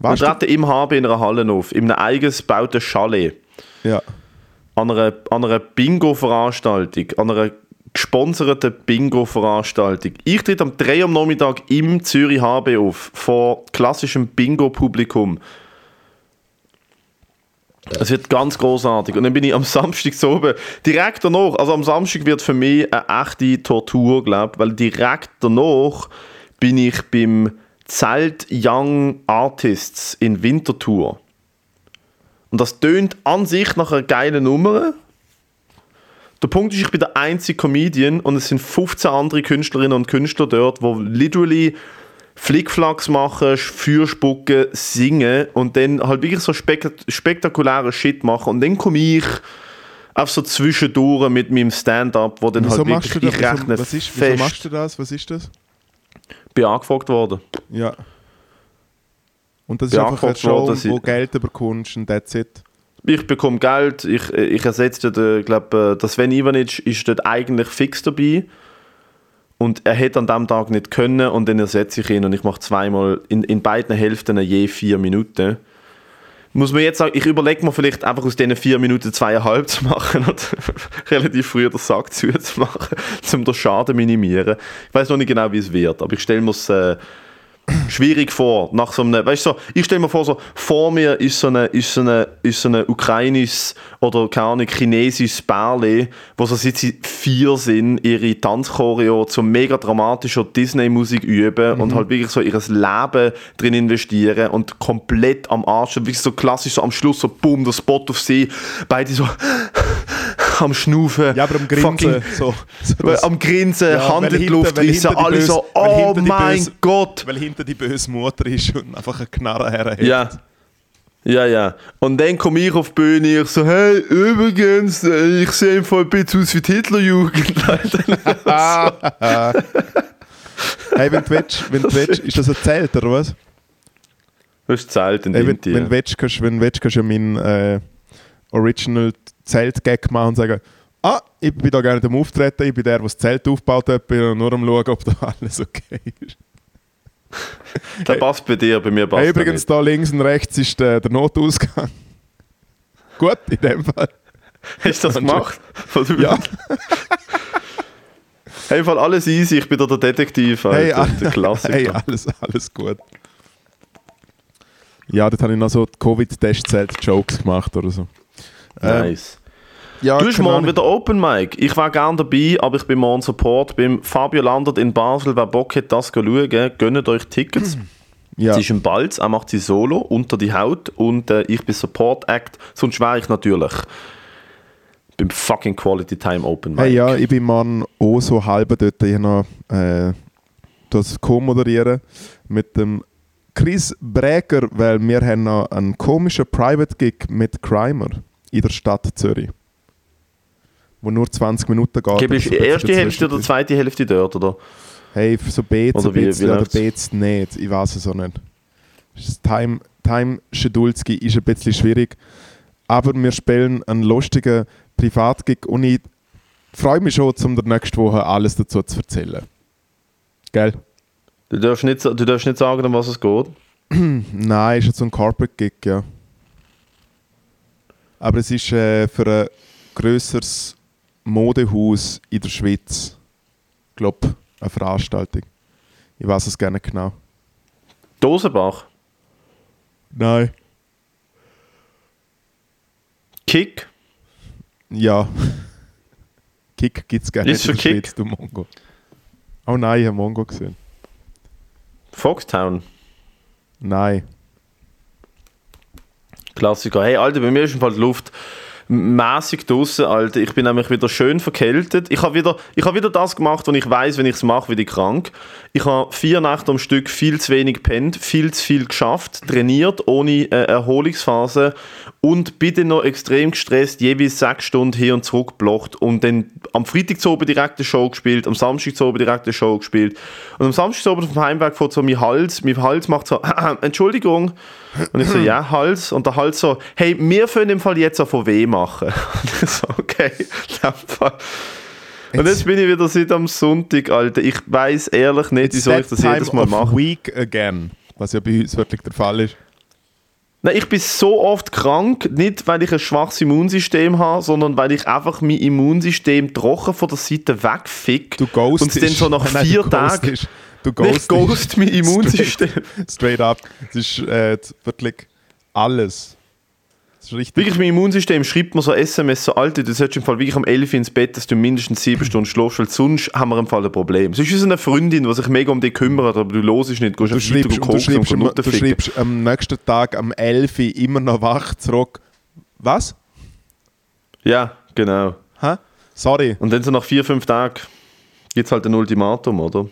Speaker 2: Weißt du?
Speaker 1: treten im HB in einer Halle auf, in einem eigens gebauten Chalet.
Speaker 2: Ja.
Speaker 1: an einer, an einer Bingo-Veranstaltung, an einer gesponserten Bingo-Veranstaltung. Ich tritt am 3 am Nachmittag im Zürich HB auf, vor klassischem Bingo-Publikum. Es wird ganz großartig. Und dann bin ich am Samstag so oben, direkt danach, also am Samstag wird für mich eine echte Tortur, glaube weil direkt danach bin ich beim Zelt Young Artists in Winterthur. Und das tönt an sich nach einer geilen Nummer. Der Punkt ist, ich bin der einzige Comedian und es sind 15 andere Künstlerinnen und Künstler dort, die literally Flickflacks machen, Feuerspucken, singen und dann halt wirklich so spek spektakulären Shit machen. Und dann komme ich auf so zwischendurch mit meinem Stand-up, wo dann
Speaker 2: Wieso
Speaker 1: halt wirklich,
Speaker 2: das?
Speaker 1: ich rechne
Speaker 2: Wieso, was ist, wieso
Speaker 1: fest,
Speaker 2: machst du das? Was ist das?
Speaker 1: bin angefragt worden.
Speaker 2: Ja. Und das ist einfach eine
Speaker 1: worden,
Speaker 2: Show,
Speaker 1: ich-
Speaker 2: wo Geld bekommst und that's it.
Speaker 1: Ich bekomme Geld, ich, ich ersetze dort, ich glaube, der Sven Ivanic ist dort eigentlich fix dabei. Und er hätte an diesem Tag nicht können und dann ersetze ich ihn und ich mache zweimal in, in beiden Hälften je vier Minuten. Muss man jetzt sagen, ich überlege mir vielleicht einfach aus diesen vier Minuten zweieinhalb zu machen oder relativ früh den Sack zuzumachen, um den Schaden minimieren. Ich weiß noch nicht genau, wie es wird, aber ich stelle mir es äh, schwierig vor, nach so einem, weißt du, so, ich stelle mir vor, so, vor mir ist so ist so eine, ist so eine ukrainisches oder keine Ahnung, chinesisches Bärle, wo so seit sie vier sind, ihre Tanzchoreo zu mega dramatischer Disney-Musik üben und halt wirklich so ihr Leben drin investieren und komplett am Arsch, wirklich so klassisch so am Schluss so bumm, der Spot auf sie, beide so am Schnaufen,
Speaker 2: Ja, aber am
Speaker 1: fucking-
Speaker 2: Grinsen. So, so das-
Speaker 1: am Grinsen,
Speaker 2: Ja,
Speaker 1: Hand in die Luft rissen, alle
Speaker 2: böse-
Speaker 1: so, oh mein
Speaker 2: böse-
Speaker 1: Gott.
Speaker 2: weil hinter die böse Mutter ist und einfach eine Knarre herhält.
Speaker 1: Ja. Ja, ja. Und dann komme ich auf die Bühne, ich so, hey, übrigens, äh, ich sehe im Fall ein bisschen aus wie die Hitlerjugend.
Speaker 2: Hey, wenn du willst, wenn du willst, ist das ein Zelt, oder was?
Speaker 1: Das ist Zelt in
Speaker 2: Hey, wenn,
Speaker 1: Indien.
Speaker 2: wenn du willst, kannst, wenn du willst, kannst du ja meinen äh, Original Zelt-Gag machen und sagen, ah, ich bin da gar nicht am Auftreten, ich bin der, der das Zelt aufgebaut hat, bin nur am schauen, ob da alles okay ist.
Speaker 1: Der passt bei dir, bei mir passt
Speaker 2: Hey, übrigens,
Speaker 1: nicht.
Speaker 2: da links und rechts ist der, der Notausgang. Gut, in dem Fall.
Speaker 1: Hast du das gemacht?
Speaker 2: Ja.
Speaker 1: Hey, voll alles easy, ich bin da der Detektiv, Alter.
Speaker 2: Hey,
Speaker 1: der
Speaker 2: all-
Speaker 1: Klassiker.
Speaker 2: hey, alles, alles gut. Ja, dort habe ich noch so Covid-Testzelt-Jokes gemacht oder so.
Speaker 1: Nice.
Speaker 2: ja,
Speaker 1: Du hast
Speaker 2: keine
Speaker 1: morgen wieder Open Mic. Ich war gerne dabei, aber ich bin morgen Support beim Fabio Landert in Basel. Wer Bock hat, das schauen, gönnt euch Tickets.
Speaker 2: Ja.
Speaker 1: Sie ist im Balz, er macht sie solo, unter die Haut und äh, ich bin Support Act, sonst wäre ich natürlich beim fucking Quality Time Open Mic.
Speaker 2: Hey, ja, ich bin morgen auch so halb dort. Ich noch äh, das co-moderieren mit dem Chris Bräger, weil wir haben noch einen komischen Private-Gig mit Crimer in der Stadt Zürich. Wo nur 20 Minuten geht.
Speaker 1: Die
Speaker 2: bisschen
Speaker 1: erste Hälfte oder
Speaker 2: ist.
Speaker 1: zweite Hälfte dort, oder?
Speaker 2: Hey, so Beats
Speaker 1: Oder wie-
Speaker 2: bisschen
Speaker 1: wie
Speaker 2: oder? Beats nicht. Ich weiß es auch nicht. Das Time, Time Schedulski ist ein bisschen schwierig. Aber wir spielen einen lustigen Privatgig und ich freue mich schon, um der nächste Woche alles dazu zu erzählen. Gell?
Speaker 1: Du darfst nicht, du darfst nicht sagen, um was es geht.
Speaker 2: Nein, ist jetzt so ein Corporate Gig, ja. Aber es ist äh, für ein grösseres Modehaus in der Schweiz. Ich glaube, eine Veranstaltung. Ich weiß es gerne genau.
Speaker 1: Dosenbach,
Speaker 2: Nein.
Speaker 1: Kick,
Speaker 2: Ja. Tick gibt es gerne in der
Speaker 1: Kick?
Speaker 2: Schweiz, du Mongo. Oh nein, ich habe Mongo gesehen.
Speaker 1: Foxtown.
Speaker 2: Nein.
Speaker 1: Klassiker. Hey, Alter, bei mir ist im Fall die Luft mäßig draussen, Alter. Ich bin nämlich wieder schön verkältet. Ich habe wieder, hab wieder das gemacht, was ich weiß, wenn ich es mache, ich krank. Ich habe vier Nächte am Stück viel zu wenig pennt, viel zu viel geschafft, trainiert, ohne äh, Erholungsphase und dann noch extrem gestresst, jeweils sechs Stunden hin und zurück geblocht und dann am Freitag zu oben direkt eine Show gespielt, am Samstag zu oben direkt eine Show gespielt und am Samstag zu oben vom Heimweg fährt so mein Hals, mein Hals macht so, Entschuldigung, und ich so, ja, Hals. Und der Hals so, hey, wir können im Fall jetzt auch von weh machen. Und ich so, okay. Und jetzt bin ich wieder seit am Sonntag, Alter. Ich weiß ehrlich nicht, wie soll ich das jedes Mal
Speaker 2: of
Speaker 1: machen.
Speaker 2: week again. Was ja bei uns wirklich der Fall ist.
Speaker 1: Nein, ich bin so oft krank, nicht weil ich ein schwaches Immunsystem habe, sondern weil ich einfach mein Immunsystem trocken von der Seite wegfick.
Speaker 2: Du ghostest.
Speaker 1: Und dann so nach
Speaker 2: Nein,
Speaker 1: vier
Speaker 2: du
Speaker 1: Tagen.
Speaker 2: ghostest. Du
Speaker 1: Ich
Speaker 2: ghostest.
Speaker 1: ghost mein Immunsystem.
Speaker 2: Straight, straight up. Das ist äh, wirklich alles. Das ist richtig.
Speaker 1: Wirklich, mein Immunsystem schreibt mir so SMS, so Alter, du solltest im Fall wirklich am 11 Uhr ins Bett, dass du mindestens sieben Stunden schläfst, weil sonst haben wir im Fall ein Problem. Sonst ist es eine Freundin, die sich mega um dich kümmert, aber du los nicht, gehst
Speaker 2: Du
Speaker 1: einfach
Speaker 2: schreibst,
Speaker 1: weiter
Speaker 2: und du, schreibst,
Speaker 1: und
Speaker 2: am-
Speaker 1: Nutten
Speaker 2: du schreibst am nächsten Tag am 11 Uhr immer noch wach zurück. Was?
Speaker 1: Ja, genau.
Speaker 2: Hä? Sorry.
Speaker 1: Und dann so nach vier, fünf Tagen gibt es halt ein Ultimatum, oder?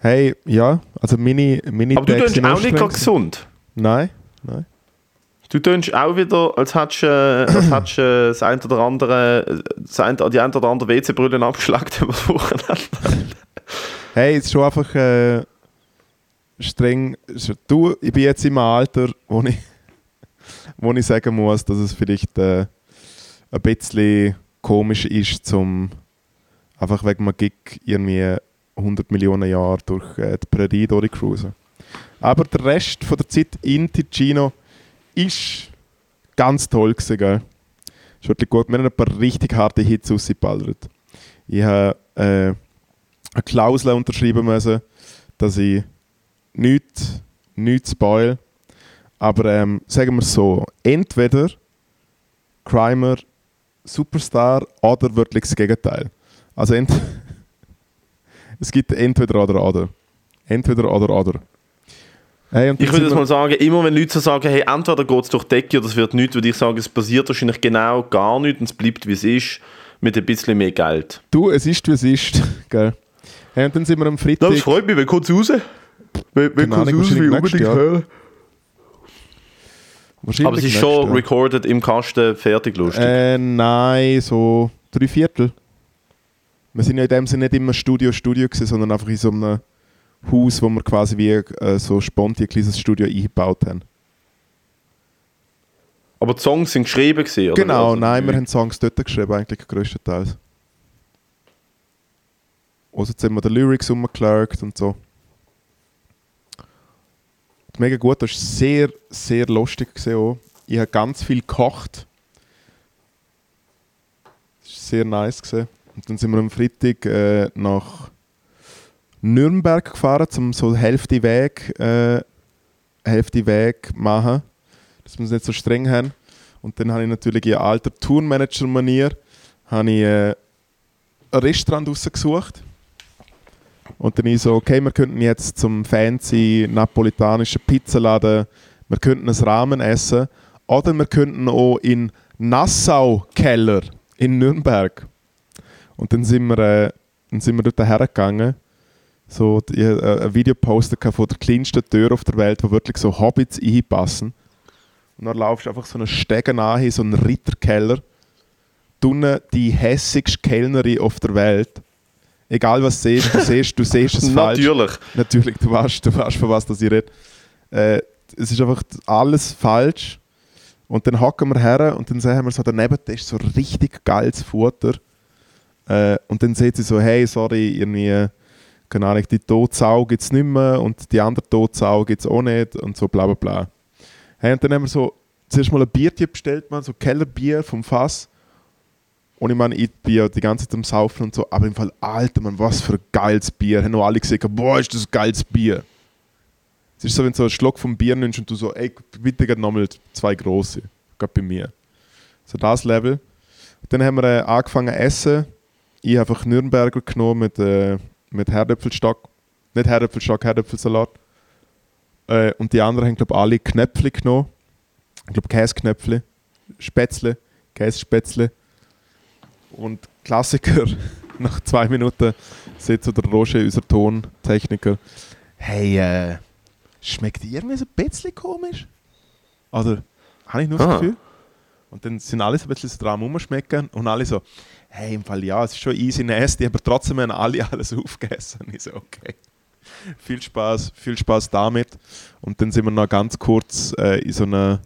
Speaker 2: Hey, ja, also meine, meine
Speaker 1: Aber du
Speaker 2: sind
Speaker 1: auch nicht gesund.
Speaker 2: Nein, nein.
Speaker 1: Du tönst auch wieder, als hättest du äh, äh, das ein oder andere, äh, das ein, die ein oder andere WC-Brille abgeschlagen über das Wochenende.
Speaker 2: Hey, es ist schon einfach äh, streng. Du, ich bin jetzt im Alter, wo ich, wo ich sagen muss, dass es vielleicht äh, ein bisschen komisch ist, zum einfach wegen einem Gig irgendwie 100 Millionen Jahre durch äh, die Prärie durchcruisen. Aber der Rest von der Zeit in Ticino ist ganz toll gewesen, gell? Ist wirklich gut. Wir haben ein paar richtig harte Hits rausgeballert. Ich habe äh, eine Klausel unterschreiben müssen, dass ich nichts, nichts spoil. Aber ähm, sagen wir es so, entweder Crimer Superstar oder wirklich das Gegenteil. Also ent es gibt entweder oder oder. Entweder oder oder. Hey,
Speaker 1: Ich würde jetzt mal sagen, immer wenn Leute so sagen, hey, entweder geht es durch die Decke oder es wird nichts, würde ich sagen, es passiert wahrscheinlich genau gar nichts und es bleibt wie es ist, mit ein bisschen mehr Geld.
Speaker 2: Du, es ist wie es ist. Gell? Hey, und dann sind wir am Freitag.
Speaker 1: freut mich, wenn kommt es raus? Wenn,
Speaker 2: wenn kommt's raus, will unbedingt hören. wahrscheinlich
Speaker 1: Aber es ist schon
Speaker 2: Jahr.
Speaker 1: recorded im Kasten, fertig, lustig.
Speaker 2: Äh, nein, so drei Viertel. Wir sind ja in dem Sinne nicht immer Studio, Studio gewesen, sondern einfach in so einem Haus, wo wir quasi wie äh, so spontan ein kleines Studio eingebaut haben.
Speaker 1: Aber die Songs sind geschrieben gewesen, oder?
Speaker 2: Genau,
Speaker 1: Also,
Speaker 2: nein, wir haben Songs dort geschrieben, eigentlich größtenteils. Also jetzt haben wir die Lyrics umgeklärt und so. Mega gut, das war sehr, sehr lustig. Gewesen auch. Ich habe ganz viel gekocht. Das war sehr nice. Gewesen. Und dann sind wir am Freitag äh, nach Nürnberg gefahren, um so Hälfte Weg, äh, Hälfte Weg machen, dass wir es nicht so streng haben. Und dann habe ich natürlich in alter Tourmanager-Manier habe ich, äh, ein Restaurant rausgesucht. Und dann ich so, okay, wir könnten jetzt zum fancy napolitanischen Pizzaladen, wir könnten ein Rahmen essen oder wir könnten auch in Nassau-Keller in Nürnberg. Und dann sind wir, äh, dann sind wir dort hergegangen. So, ich habe äh, ein Video gepostet von der kleinsten Tür auf der Welt, wo wirklich so Hobbits einpassen. Und dann laufst du einfach so einen Stegen an, so einen Ritterkeller. Dunne die hässigste Kellnerin auf der Welt. Egal was du siehst, du siehst, du siehst es falsch.
Speaker 1: Natürlich.
Speaker 2: Natürlich, du weißt, du weißt von was das ich rede. Äh, es ist einfach alles falsch. Und dann hocken wir her und dann sehen wir so daneben, das ist so richtig geiles Futter. Äh, und dann sieht sie so, hey, sorry, irgendwie, keine Ahnung, die Todsau gibt es nicht mehr und die andere Todsau gibt es auch nicht und so bla bla bla. Hey, und dann haben wir so zuerst mal ein Bierchen bestellt, man, so Kellerbier vom Fass. Und ich meine, ich bin ja die ganze Zeit am Saufen und so, aber im Fall, Alter, man, was für ein geiles Bier. Haben noch alle gesagt, boah, ist das ein geiles Bier. Es ist so, wenn du so einen Schluck vom Bier nimmst und du so, ey, bitte nochmal zwei große. Gerade bei mir. So das Level. Und dann haben wir äh, angefangen zu essen. ich habe einfach Nürnberger genommen mit, äh, mit Herdöpfelstock. Nicht Herdöpfelstock, Herdöpfelsalat. Äh, und die anderen haben, glaube ich, alle Knöpfle genommen. Ich glaube, Käsknöpfle, Spätzle, Kässpätzle. Und Klassiker, nach zwei Minuten sitzt so der Roger, unser Tontechniker. Hey, äh, schmeckt irgendwie so ein bisschen komisch? Oder habe ich nur das
Speaker 1: Ah.
Speaker 2: Gefühl? Und dann sind alle so ein bisschen so dran rumschmecken und alle so, hey, im Fall ja, es ist schon easy nasty, aber trotzdem haben alle alles aufgegessen. Ich so, okay. Viel Spaß, viel Spaß damit. Und dann sind wir noch ganz kurz äh, in so einer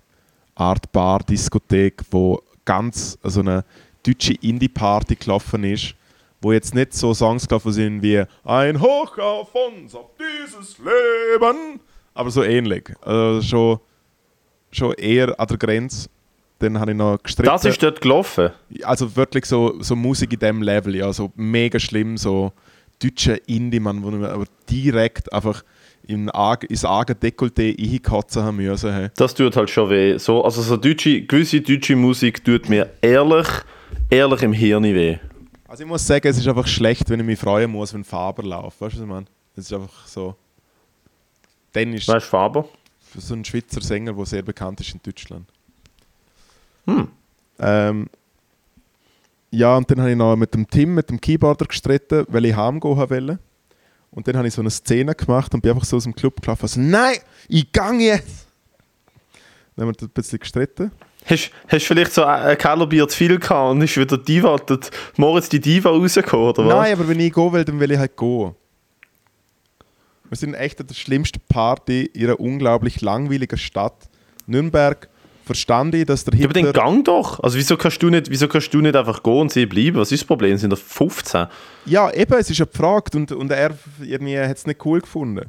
Speaker 2: Art Bar-Diskothek, wo ganz so eine deutsche Indie-Party gelaufen ist, wo jetzt nicht so Songs gelaufen sind wie Ein Hoch auf uns, auf dieses Leben, aber so ähnlich. Also schon, schon eher an der Grenze. Dann habe ich noch gestritten.
Speaker 1: Das ist dort gelaufen.
Speaker 2: Also wirklich so, so Musik in dem Level, ja, so mega schlimm, so deutsche Indie-Mann, wo wir aber direkt einfach in ins eigene Dekolleté einkotzen haben müssen. Hey.
Speaker 1: Das tut halt schon weh. So, also so deutsche, gewisse deutsche Musik tut mir ehrlich, ehrlich im Hirn weh.
Speaker 2: Also ich muss sagen, es ist einfach schlecht, wenn ich mich freuen muss, wenn Faber läuft. Weißt du, was ich meine? Es ist einfach so. Dann ist
Speaker 1: Weißt du, Faber?
Speaker 2: so ein Schweizer Sänger, der sehr bekannt ist in Deutschland.
Speaker 1: Hm.
Speaker 2: Ähm, ja, und dann habe ich noch mit dem Tim, mit dem Keyboarder gestritten, weil ich heimgehen wollte. Und dann habe ich so eine Szene gemacht und bin einfach so aus dem Club gelaufen. Also, nein, ich gang jetzt! Dann haben wir ein bisschen gestritten.
Speaker 1: Hast du vielleicht so ein Kellerbier zu viel gehabt und ist wieder Diva, dort Moritz die Diva rausgekommen, oder was?
Speaker 2: Nein, aber wenn ich gehen will, dann will ich halt gehen. Wir sind echt an der schlimmsten Party in einer unglaublich langweiligen Stadt. Nürnberg verstand ich, dass der
Speaker 1: Ja, aber
Speaker 2: Hitler...
Speaker 1: den Gang doch. Also wieso kannst du nicht, wieso kannst du nicht einfach gehen und sie bleiben? Was ist das Problem? Sind da 15?
Speaker 2: Ja, eben, es ist ja gefragt und, und er irgendwie hat es nicht cool gefunden.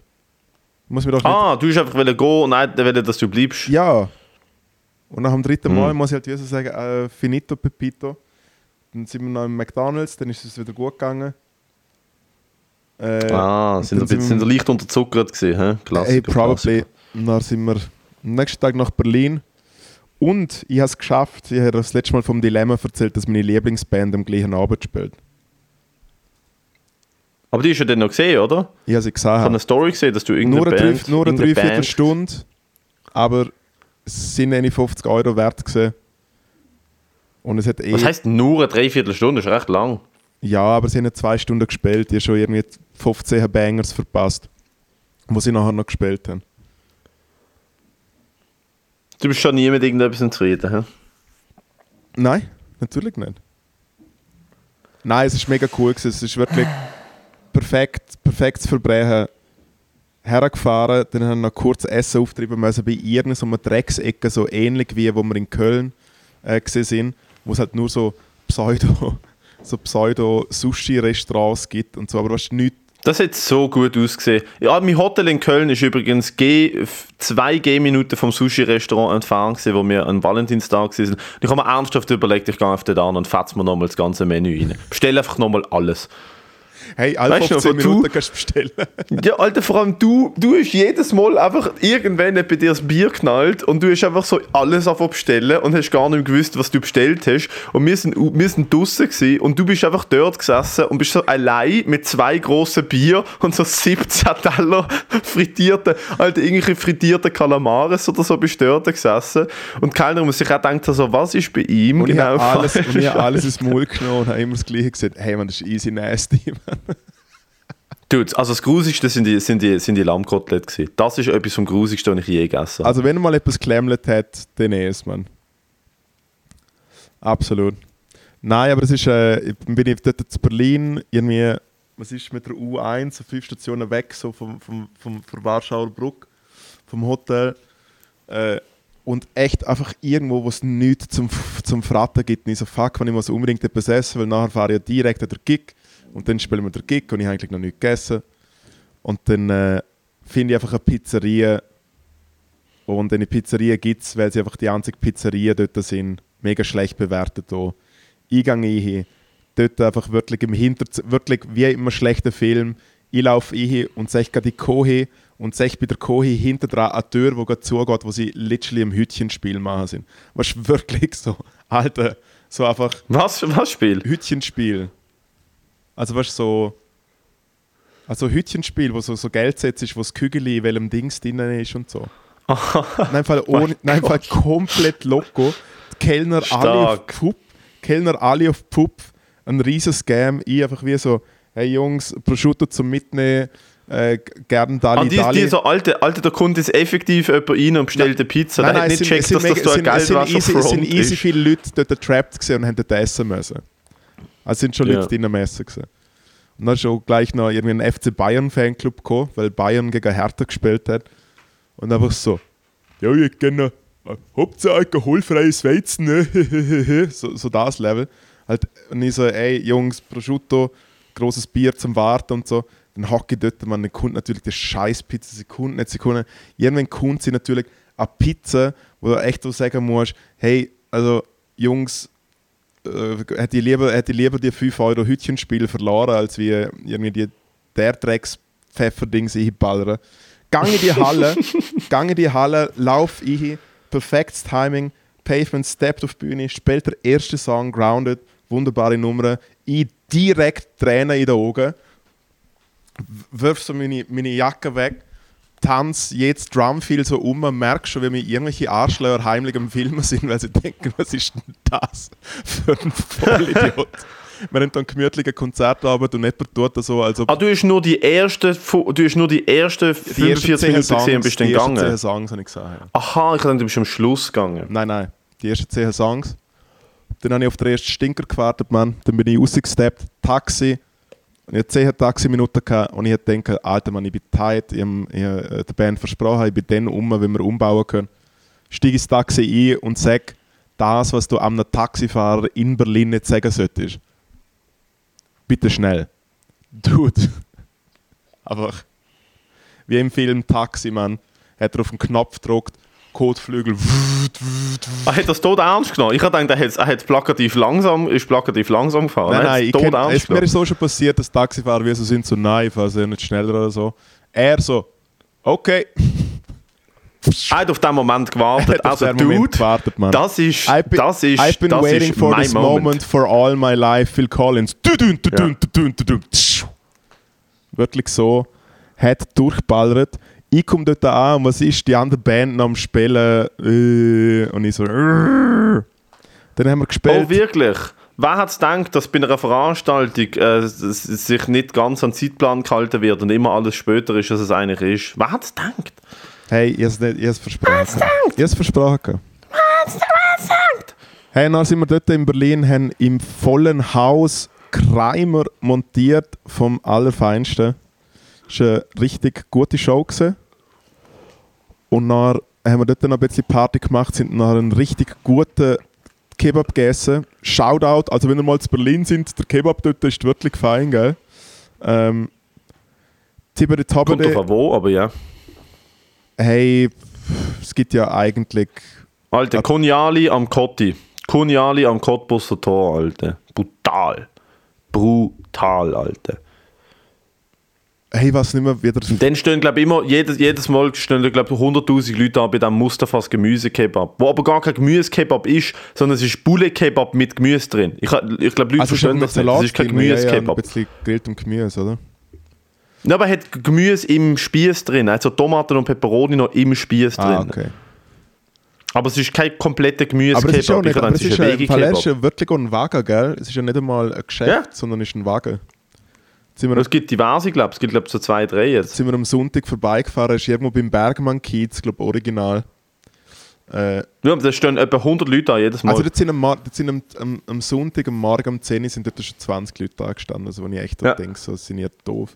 Speaker 2: Muss mir doch nicht...
Speaker 1: Ah, du hast einfach wollen gehen und nein, der will, dass du bleibst.
Speaker 2: Ja. Und nach dem dritten Mal
Speaker 1: Hm.
Speaker 2: muss ich halt wieder so sagen, äh, finito Pepito. Dann sind wir noch im McDonalds, dann ist es wieder gut gegangen. Äh,
Speaker 1: ah, sind ein bisschen sind wir leicht unterzuckert gewesen, hä? Klassiker,
Speaker 2: Hey, probably.
Speaker 1: Klassiker.
Speaker 2: Und Dann sind wir am nächsten Tag nach Berlin. Und ich habe es geschafft. Ich habe das letzte Mal vom Dilemma erzählt, dass meine Lieblingsband am gleichen Abend spielt.
Speaker 1: Aber die hast du ja dann noch gesehen, oder?
Speaker 2: Ich habe sie
Speaker 1: Ich
Speaker 2: gesehen.
Speaker 1: habe eine Story gesehen, dass du irgendeine
Speaker 2: Nur eine,
Speaker 1: Band...
Speaker 2: nur eine Dreiviertelstunde. Aber es sind eine 50 Euro wert gewesen. Und es hat eh...
Speaker 1: Was heisst nur eine Dreiviertelstunde? Das ist recht lang.
Speaker 2: Ja, aber sie haben zwei Stunden gespielt. Die haben schon irgendwie 15 Bangers verpasst. Wo sie nachher noch gespielt haben.
Speaker 1: Du bist schon nie mit irgendetwas zufrieden, hä?
Speaker 2: Nein, natürlich nicht. Nein, es ist mega cool gewesen. Es ist wirklich perfekt, perfektes Verbrechen. Hergefahren, dann haben wir noch kurz Essen auftreiben müssen bei irgendeiner so Drecksecke, so ähnlich wie wo wir in Köln äh, sind, wo es halt nur so Pseudo, so Pseudo-Sushi-Restaurants gibt und so, aber was nicht
Speaker 1: Das hat so gut ausgesehen. Ja, mein Hotel in Köln ist übrigens G zwei Gehminuten vom Sushi-Restaurant entfernt, gewesen, wo wir an Valentinstag waren. Und Ich habe mir ernsthaft überlegt, ich gehe auf den an und fetze mir nochmal das ganze Menü rein. Bestell einfach nochmal alles.
Speaker 2: Hey, alle
Speaker 1: Weißt du noch,
Speaker 2: 15
Speaker 1: wo du-
Speaker 2: Minuten kannst du bestellen.
Speaker 1: Ja, Alter, vor allem du, du hast jedes Mal einfach irgendwann bei dir das Bier knallt und du hast einfach so alles auf bestellen und hast gar nicht gewusst, was du bestellt hast. Und wir sind, wir sind draussen gewesen und du bist einfach dort gesessen und bist so allein mit zwei grossen Bier und so 17 Teller frittierte, Alter, irgendwelche frittierte Kalamares oder so bist du dort gesessen. Und keiner muss sich auch denken, so, was ist bei ihm
Speaker 2: Und ich habe
Speaker 1: genau
Speaker 2: alles, und ich habe alles ins Maul genommen und habe immer das Gleiche gesagt. Hey, man, das ist easy nasty. Man.
Speaker 1: Dude, also das Grusigste sind die, sind die, sind die Lammkotelette gewesen. Das ist etwas vom Grusigsten, was ich je gegessen habe.
Speaker 2: Also wenn mal etwas geklemmelt hat, dann ist man. Absolut. Nein, aber es ist, äh, ich bin dort zu Berlin, irgendwie, was ist mit der U1, so fünf Stationen weg, so vom, vom, vom, von Warschauer Brück, vom Hotel. Äh, und echt einfach irgendwo, wo es nichts zum, zum Fratten gibt. Und ich so, fuck, wenn ich muss unbedingt etwas essen, weil nachher fahre ich ja direkt an der Gig. Und dann spielen wir den Gig und ich habe eigentlich noch nichts gegessen. Und dann äh, finde ich einfach eine Pizzeria. Und eine Pizzeria gibt es, weil sie einfach die einzige Pizzeria dort sind, mega schlecht bewertet. Hier. Eingang ein, dort einfach wirklich im Hinter wirklich wie in einem schlechten Film. Ich laufe ein und sehe gerade die Kohe und sehe bei der Kohe hinter dran eine Tür, die gerade zugeht, wo sie literally im Hütchenspiel machen sind. Was wirklich so, Alter, so einfach
Speaker 1: Was, was Spiel?
Speaker 2: Hütchenspiel. Also weißt du, so. Also Hütchenspiel, wo so, so Geld setzt ist, wo das Kügeli in welchem Dings drin ist und so. nein, Fall, ohne, nein, Fall komplett loco. Die Kellner alle auf. Pup. Kellner alle auf Pup. Ein riesen Scam. Ich einfach wie so, hey Jungs, Prosciutto zum Mitnehmen. Äh, gern Dali
Speaker 1: Ah, die,
Speaker 2: Dali.
Speaker 1: die so alte, alte, da kommt jetzt effektiv jemand rein und bestellt eine Pizza.
Speaker 2: Nein,
Speaker 1: der
Speaker 2: nein,
Speaker 1: hat
Speaker 2: es
Speaker 1: nicht
Speaker 2: sind,
Speaker 1: checkt,
Speaker 2: es sind,
Speaker 1: dass das da ein
Speaker 2: sind easy, es sind easy
Speaker 1: ist.
Speaker 2: viele Leute dort trapped gesehen und haben dort essen müssen. Also es sind schon Leute
Speaker 1: Ja.
Speaker 2: drin am Essen gewesen. Und dann ist auch gleich noch irgendwie ein FC Bayern Fanclub gekommen, weil Bayern gegen Hertha gespielt hat. Und einfach so, ja, ich gerne Hauptsache alkoholfreies Weizen, ne? so, so das Level. Halt, und ich so, ey, Jungs, Prosciutto, großes Bier zum Warten und so. Dann hocke ich dort, man, dann kommt natürlich die scheiß Pizza, kommt nicht, nicht. Irgendwann kommt sie natürlich eine Pizza, wo du echt so sagen musst, hey, also Jungs, äh, hätte ich lieber, hätte ich lieber die 5 Euro Hütchenspiel verloren, als wie irgendwie die, der Drecks Pfefferdings einballern. Gang in die Halle, gang in die Halle, lauf ich, perfektes Timing, Pavement steppt auf die Bühne, spielt der erste Song, Grounded, wunderbare Nummer, ich direkt Tränen in den Augen, wirf so meine, meine Jacke weg, tanz jetzt Drumfeel so um, man merkt schon, wie mir irgendwelche Arschlöcher heimlich am Filmen sind, weil sie denken, was ist denn das für ein Vollidiot. Wir haben dann gemütliche Konzertabend und jemand tut das so, als ob
Speaker 1: Ah, du hast nur die ersten, du hast nur die ersten
Speaker 2: die ersten
Speaker 1: 45 Minuten
Speaker 2: 10
Speaker 1: gesehen und
Speaker 2: Songs,
Speaker 1: bist dann
Speaker 2: die ersten 10
Speaker 1: gegangen.
Speaker 2: Songs habe ich. Ja.
Speaker 1: Aha, ich dachte, du bist am Schluss gegangen.
Speaker 2: Nein, nein, die ersten 10 Songs. Dann habe ich auf den ersten Stinker gewartet, Mann. Dann bin ich rausgesteppt, Taxi. Und ich hatte 10 Taximinuten gehabt und ich hatte gedacht, Alter, Mann, ich bin tight. Ich habe habe, äh, der Band versprochen, ich bin dann um, wenn wir umbauen können. Steige ins Taxi ein und sage das, was du einem Taxifahrer in Berlin nicht sagen solltest. Bitte schnell. Dude. Einfach. Wie im Film Taxi, Mann. Hat er auf den Knopf gedrückt, Kotflügel.
Speaker 1: Ah, hat das tot ernst genommen? Ich habe gedacht, er hat, er hat plakativ langsam, ist plakativ langsam gefahren.
Speaker 2: Nein,
Speaker 1: Er
Speaker 2: nein,
Speaker 1: es
Speaker 2: ich
Speaker 1: tot
Speaker 2: kenn,
Speaker 1: ernst
Speaker 2: es, mir ist so schon passiert, dass Taxifahrer wie so sind, so fahre sehr nicht schneller oder so. Er so, okay.
Speaker 1: Er hat auf den Moment
Speaker 2: Er
Speaker 1: gewartet. Also,
Speaker 2: den Moment
Speaker 1: Dude,
Speaker 2: gewartet, Mann.
Speaker 1: das ist,
Speaker 2: I've been,
Speaker 1: das ist,
Speaker 2: I've been
Speaker 1: das
Speaker 2: waiting
Speaker 1: ist
Speaker 2: for
Speaker 1: mein
Speaker 2: this moment. for all my life, Phil Collins. Wirklich so, hat durchballert. Ich komme dort an und was ist, die andere Band noch am Spielen äh, und ich so. Dann haben wir gespielt.
Speaker 1: Oh, wirklich? Wer hat es gedacht, dass bei einer Veranstaltung äh, sich nicht ganz an den Zeitplan gehalten wird und immer alles später ist, als es eigentlich ist? Wer hat es gedacht?
Speaker 2: Hey, ich ich hab's versprochen. Ich hab's versprochen. Hey, dann sind wir dort in Berlin, haben im vollen Haus Kreimer montiert vom Allerfeinsten. Das war eine richtig gute Show. Gewesen. Und dann haben wir dort noch ein bisschen Party gemacht, sind nach einen richtig guten Kebab gegessen. Shoutout, also wenn ihr mal zu Berlin sind, der Kebab dort ist wirklich fein, gell? Ähm, Tiberi
Speaker 1: Kommt
Speaker 2: Toberi,
Speaker 1: auf wo, aber ja.
Speaker 2: hey, es gibt ja eigentlich
Speaker 1: Alter, Koniali am Kotti. Koniali am Cottbusser Tor, Alter. Brutal. Brutal, Alter.
Speaker 2: Hey, was nicht mehr wieder.
Speaker 1: Und dann stehen, glaube ich, immer, jedes, jedes Mal stehen, glaube ich, 100.000 Leute an bei diesem Mustafas Gemüsekebab. Wo aber gar kein Gemüsekebab ist, sondern es ist Bulle-Kebab mit Gemüse drin. Ich, ich glaube, Leute
Speaker 2: Also
Speaker 1: verstehen das nicht. Es ist kein
Speaker 2: drin, ja, ja,
Speaker 1: Gemüsekebab.
Speaker 2: ein bisschen grilltem Gemüse, oder?
Speaker 1: Ja, aber er hat Gemüse im Spieß drin. Also Tomaten und Peperoni noch im Spieß drin.
Speaker 2: Ah, okay.
Speaker 1: Aber es ist kein kompletter
Speaker 2: Aber es ist
Speaker 1: Gemüsekebab.
Speaker 2: auch nicht,
Speaker 1: Ich
Speaker 2: aber es ist
Speaker 1: ein
Speaker 2: ein, ja wirklich ein Wagen, gell? Es ist ja nicht einmal ein Geschäft,
Speaker 1: Ja.
Speaker 2: sondern es ist ein Wagen. Sind wir,
Speaker 1: Es gibt diverse, glaube. Es gibt, glaube so zwei, drei jetzt.
Speaker 2: sind wir am Sonntag vorbeigefahren, ist irgendwo beim Bergmann Kiez, glaube original. Äh,
Speaker 1: Ja, da stehen etwa 100 Leute an jedes Mal.
Speaker 2: also dort sind, am, dort sind am, am, am Sonntag, am Morgen um 10 Uhr sind dort schon 20 Leute da gestanden, also wo ich echt
Speaker 1: Ja.
Speaker 2: ja. denke, so sind ihr doof.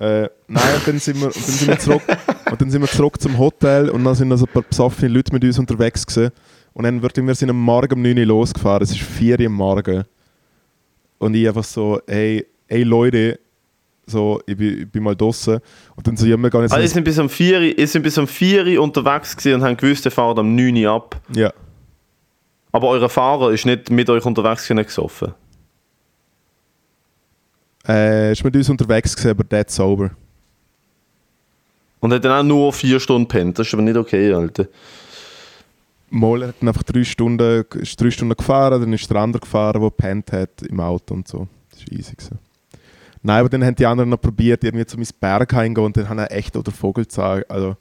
Speaker 2: Äh, nein, und dann, sind wir, und, dann sind wir zurück, und dann sind wir zurück zum Hotel und dann sind also ein paar besoffene Leute mit uns unterwegs gewesen. Und dann wird, wir sind am Morgen um 9 Uhr losgefahren, es ist 4 Uhr am Morgen. Und ich einfach so, ey, ey Leute, so, ich bin, ich bin mal draußen. Und dann so, ja, wir gehen jetzt
Speaker 1: Also, ich sind bis um 4 Uhr, sind bis um 4 Uhr unterwegs gewesen und haben gewusst, ihr fahrt am 9 Uhr ab.
Speaker 2: Ja,
Speaker 1: Aber euer Fahrer ist nicht mit euch unterwegs gewesen, gesoffen.
Speaker 2: äh, ist mit uns unterwegs gewesen, aber dead sober.
Speaker 1: Und hat dann auch nur 4 Stunden pennt. Das ist aber nicht okay, Alter.
Speaker 2: Moller hat dann einfach drei Stunden, ist drei Stunden gefahren, dann ist der andere gefahren, der gepennt hat im Auto und so. Das war easy. Gewesen. Nein, aber dann haben die anderen noch probiert, irgendwie zu meinem Berg heimgehen und dann haben er echt oder Vogel gesagt. Also,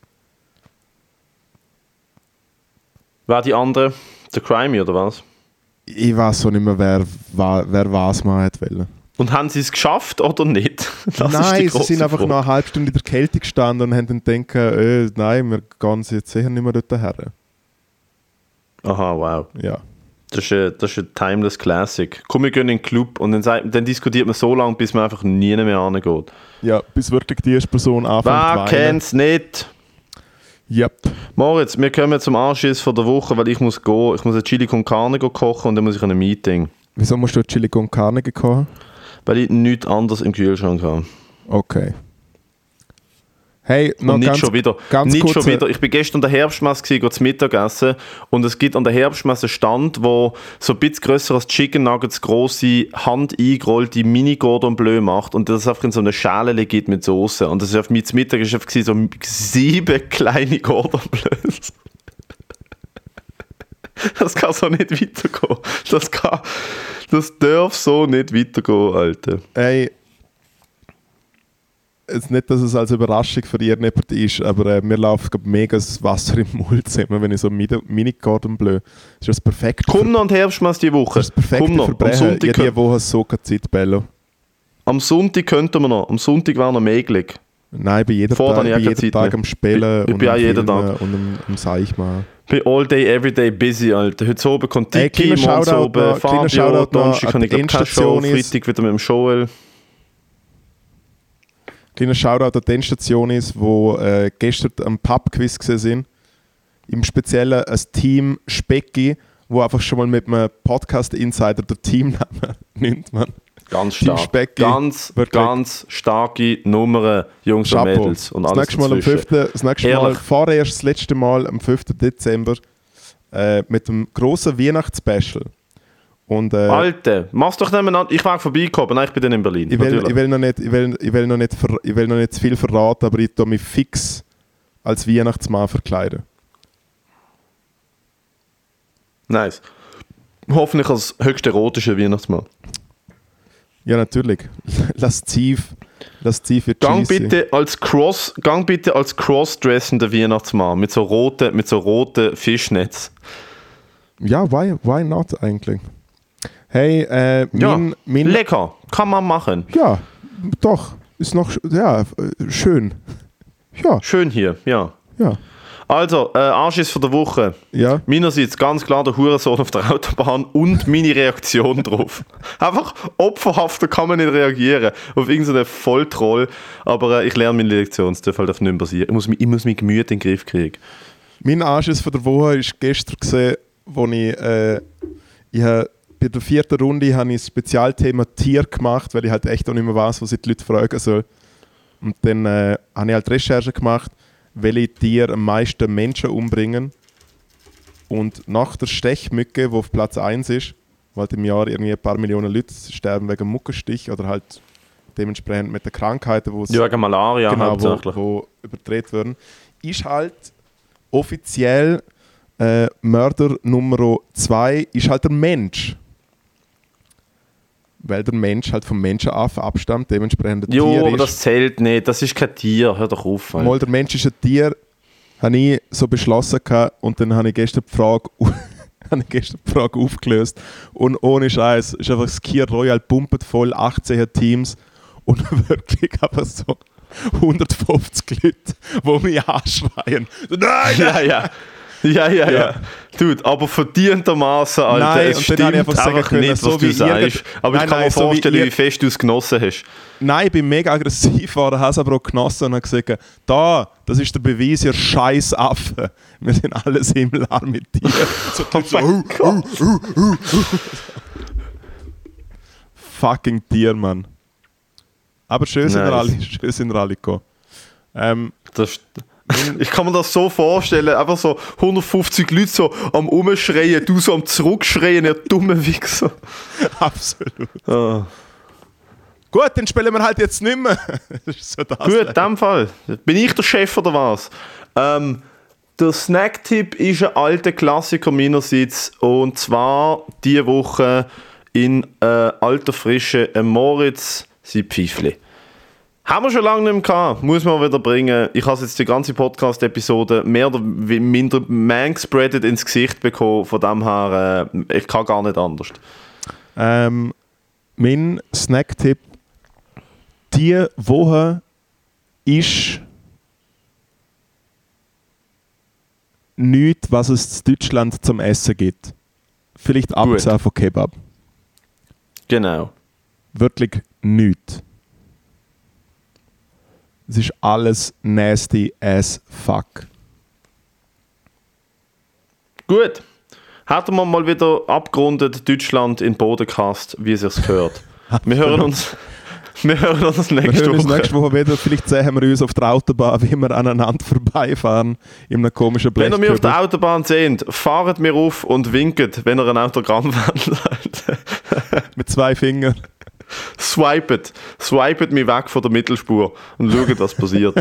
Speaker 1: Wer die andere? Der Crimey oder was?
Speaker 2: ich weiß so nicht mehr, wer, wer was mal hat wollen.
Speaker 1: Und haben sie es geschafft oder nicht? Das
Speaker 2: nein, sie sind einfach
Speaker 1: Frage.
Speaker 2: noch eine halbe Stunde in der Kälte gestanden und haben dann gedacht, äh, nein, wir gehen jetzt sicher nicht mehr dort her.
Speaker 1: Aha, wow.
Speaker 2: Ja.
Speaker 1: Das ist, ein, das ist ein timeless Classic. Komm, wir gehen in den Club und dann, sagt, dann diskutiert man so lange, bis man einfach nie mehr angeht.
Speaker 2: ja, bis wirklich die erste Person anfängt
Speaker 1: Wer kennt's nicht?
Speaker 2: Yep.
Speaker 1: Moritz, wir kommen zum Anschiss von der Woche, weil ich muss gehen. Ich muss ein Chili con Carne kochen und dann muss ich an ein Meeting.
Speaker 2: Wieso musst du Chili con Carne gekocht?
Speaker 1: Weil ich nichts anderes im Kühlschrank habe.
Speaker 2: Okay. Hey, noch
Speaker 1: Und nicht
Speaker 2: ganz,
Speaker 1: schon wieder.
Speaker 2: ganz
Speaker 1: nicht schon wieder. Ich bin gestern an der Herbstmesse gewesen, zu Mittagessen und es gibt an der Herbstmesse einen Stand, wo so ein bisschen grösser als Chicken Nuggets große Hand eingerollte Mini Gordon Bleu macht und das einfach in so eine Schale gibt mit Soße. Und das ist auf mir zum Mittag ist einfach gewesen, so sieben kleine Gordon Bleus. Das kann so nicht weitergehen. Das kann, das darf so nicht weitergehen, Alter.
Speaker 2: Hey, jetzt nicht, dass es als Überraschung für irgendjemand ist, aber äh, mir läuft glaub, mega das Wasser im Mund zusammen, wenn ich so Mini- Mini-Gordon blöd. Das ist das perfekte,
Speaker 1: Komm noch an die Herbstmesse die Woche.
Speaker 2: das perfekte
Speaker 1: Komm noch. Am
Speaker 2: Verbrechen.
Speaker 1: Sonntag,
Speaker 2: Ja, die Woche so keine Zeit, Bello.
Speaker 1: am Sonntag könnten wir noch. Am Sonntag wäre noch möglich.
Speaker 2: Nein, jeden
Speaker 1: Vorher
Speaker 2: Tag, jeden
Speaker 1: Zeit
Speaker 2: Tag
Speaker 1: mehr.
Speaker 2: am Spielen
Speaker 1: Ich-
Speaker 2: und
Speaker 1: bin
Speaker 2: am
Speaker 1: auch jeden Tag.
Speaker 2: und am, am Seich machen.
Speaker 1: Bin all day, every day busy, Alter. Heute oben kommt Tiki, morgen oben Fabio, Donnerstag
Speaker 2: an
Speaker 1: kann ich Show,
Speaker 2: Endstation ist-
Speaker 1: Freitag wieder mit dem Joel.
Speaker 2: Kleiner Shoutout an die Endstation ist, wo äh, gestern am Pub-Quiz sind. Im Speziellen ein Team Specki, wo einfach schon mal mit einem Podcast-Insider der Teamname nimmt, man.
Speaker 1: Ganz
Speaker 2: Team
Speaker 1: stark.
Speaker 2: Specki,
Speaker 1: ganz,
Speaker 2: wirklich.
Speaker 1: ganz starke Nummern, Jungs und
Speaker 2: Chapeau.
Speaker 1: Mädels. Und
Speaker 2: das nächste Mal am
Speaker 1: dazwischen.
Speaker 2: 5. Das nächste Mal, vorerst das letzte Mal am 5. Dezember äh, mit dem grossen Weihnachtsspecial. Und äh,
Speaker 1: Alter, mach's doch nebeneinander. Ich war vorbeigekommen, nein, ich bin dann in Berlin.
Speaker 2: ich, will,
Speaker 1: Natürlich.
Speaker 2: ich, will noch nicht, ich, will, ich, will noch nicht ver, ich will noch nicht zu viel verraten, aber ich tue mich fix als Weihnachtsmann verkleiden.
Speaker 1: Nice. Hoffentlich als höchst erotischer Weihnachtsmann.
Speaker 2: Ja, natürlich. Lasziv. Lasziv wird
Speaker 1: Gang
Speaker 2: cheesy.
Speaker 1: bitte als Cross, gang bitte als Crossdressender Weihnachtsmann mit so roten, mit so roten Fischnetz.
Speaker 2: Ja, why, why not eigentlich? Hey, äh,
Speaker 1: Ja,
Speaker 2: mein, mein,
Speaker 1: lecker, kann man machen.
Speaker 2: ja, doch, ist noch, ja, äh, schön. Ja,
Speaker 1: Schön hier, ja.
Speaker 2: ja,
Speaker 1: Also, äh, Anschiss von der Woche.
Speaker 2: ja.
Speaker 1: Meinerseits ganz klar der Hurensohn auf der Autobahn und meine Reaktion drauf. Einfach opferhafter kann man nicht reagieren auf irgendeinen Volltroll. Aber äh, ich lerne meine Lektion, es darf halt einfach nicht mehr passieren. Ich muss, mich- ich muss mein Gemüt in den Griff kriegen.
Speaker 2: Mein Anschiss von der Woche ist gestern gesehen, wo ich, äh, ich bei der vierten Runde habe ich das Spezialthema Tier gemacht, weil ich halt echt auch nicht mehr weiß, was ich die Leute fragen soll. Und dann äh, habe ich halt Recherche gemacht, welche Tiere am meisten Menschen umbringen. Und nach der Stechmücke, die auf Platz 1 ist, weil halt im Jahr irgendwie ein paar Millionen Leute sterben wegen Muckenstich oder halt dementsprechend mit den Krankheiten, wo es
Speaker 1: Ja, wegen Malaria
Speaker 2: genau, wo, wo überdreht werden, ist halt offiziell äh, Mörder Nummer 2 ist halt der Mensch. Weil der Mensch halt vom Menschenaffen abstammt, dementsprechend ein
Speaker 1: Jo,
Speaker 2: Tier
Speaker 1: aber
Speaker 2: ist.
Speaker 1: das zählt nicht. Das ist kein Tier. Hör doch auf. Alter.
Speaker 2: Mal der Mensch ist ein Tier, habe ich so beschlossen gehabt, und dann habe ich gestern die Frage, habe ich gestern die Frage aufgelöst und ohne Scheiß ist einfach das Kia Royal pumpet voll 18 Teams und wirklich einfach so 150 Leute, die mich anschreien. So, Nein,
Speaker 1: Ja, ja. Ja, ja, ja. Dude, aber verdientermaßen, Alter.
Speaker 2: Nein,
Speaker 1: es stimmt
Speaker 2: dann habe ich einfach sagen können,
Speaker 1: nicht,
Speaker 2: so
Speaker 1: was
Speaker 2: wie
Speaker 1: du sagst. Aber
Speaker 2: Nein,
Speaker 1: ich kann
Speaker 2: nein,
Speaker 1: mir
Speaker 2: so wie
Speaker 1: vorstellen, wie,
Speaker 2: ihr-
Speaker 1: fest du es genossen hast.
Speaker 2: Nein, ich bin mega aggressiv geworden, habe es aber auch genossen und habe gesagt, da, das ist der Beweis, ihr scheiß Affen. Wir sind alles himmelarm mit dir. So, so, uh, uh, uh, uh, uh. Fucking Tier, Mann. Aber schön sind wir alle, schön sind wir alle gekommen. Ähm,
Speaker 1: Das, ich kann mir das so vorstellen, einfach so 150 Leute so am Umschreien, du so am Zurückschreien, ihr dumme Wichser.
Speaker 2: absolut.
Speaker 1: Ah.
Speaker 2: Gut, dann spielen wir halt jetzt nicht mehr. So.
Speaker 1: Gut, in dem Fall. Bin ich der Chef oder was? Ähm, der Snacktipp ist ein alter Klassiker meinerseits und zwar diese Woche in äh, alter Frische ein Moritz sein Pfeifli. Haben wir schon lange nicht mehr gehabt, muss man wieder bringen. Ich habe jetzt die ganze Podcast-Episode mehr oder minder manspreadet ins Gesicht bekommen, von dem her, äh, ich kann gar nicht anders.
Speaker 2: Ähm, mein Snack-Tipp diese Woche ist nichts, was es in Deutschland zum Essen gibt. Vielleicht abgesehen von Kebab.
Speaker 1: Genau.
Speaker 2: Wirklich nichts. Es ist alles nasty as fuck.
Speaker 1: Gut. Hätten wir mal wieder abgerundet Deutschland in Bodenkast, wie es sich gehört. Wir hören uns, wir hören uns nächste
Speaker 2: wir hören uns
Speaker 1: Woche.
Speaker 2: nächste Woche wieder. Vielleicht sehen wir uns auf der Autobahn, wie wir aneinander vorbeifahren in einem komischen
Speaker 1: Wenn ihr mich auf der Autobahn seht, fahrt mir auf und winket, wenn ihr ein Autogramm wollt.
Speaker 2: Mit zwei Fingern.
Speaker 1: Swipet. Swipet mich weg von der Mittelspur und schaut, was passiert.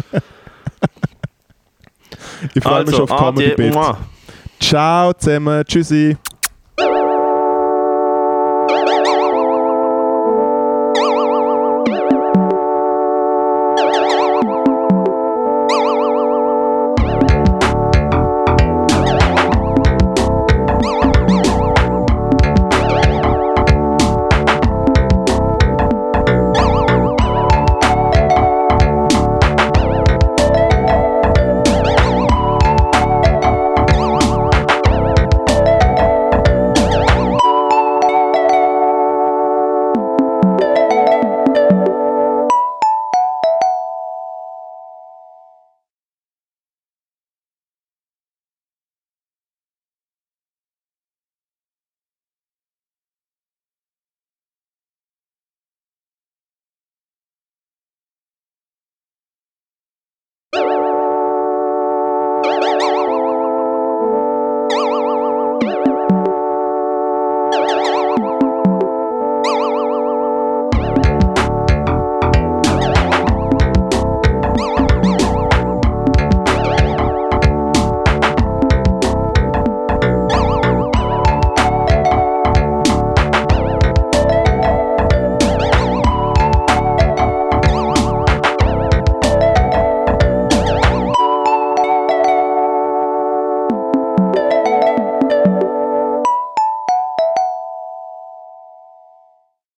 Speaker 2: Ich freue mich
Speaker 1: also,
Speaker 2: auf Comedy.
Speaker 1: Mua.
Speaker 2: Ciao zusammen. Tschüssi.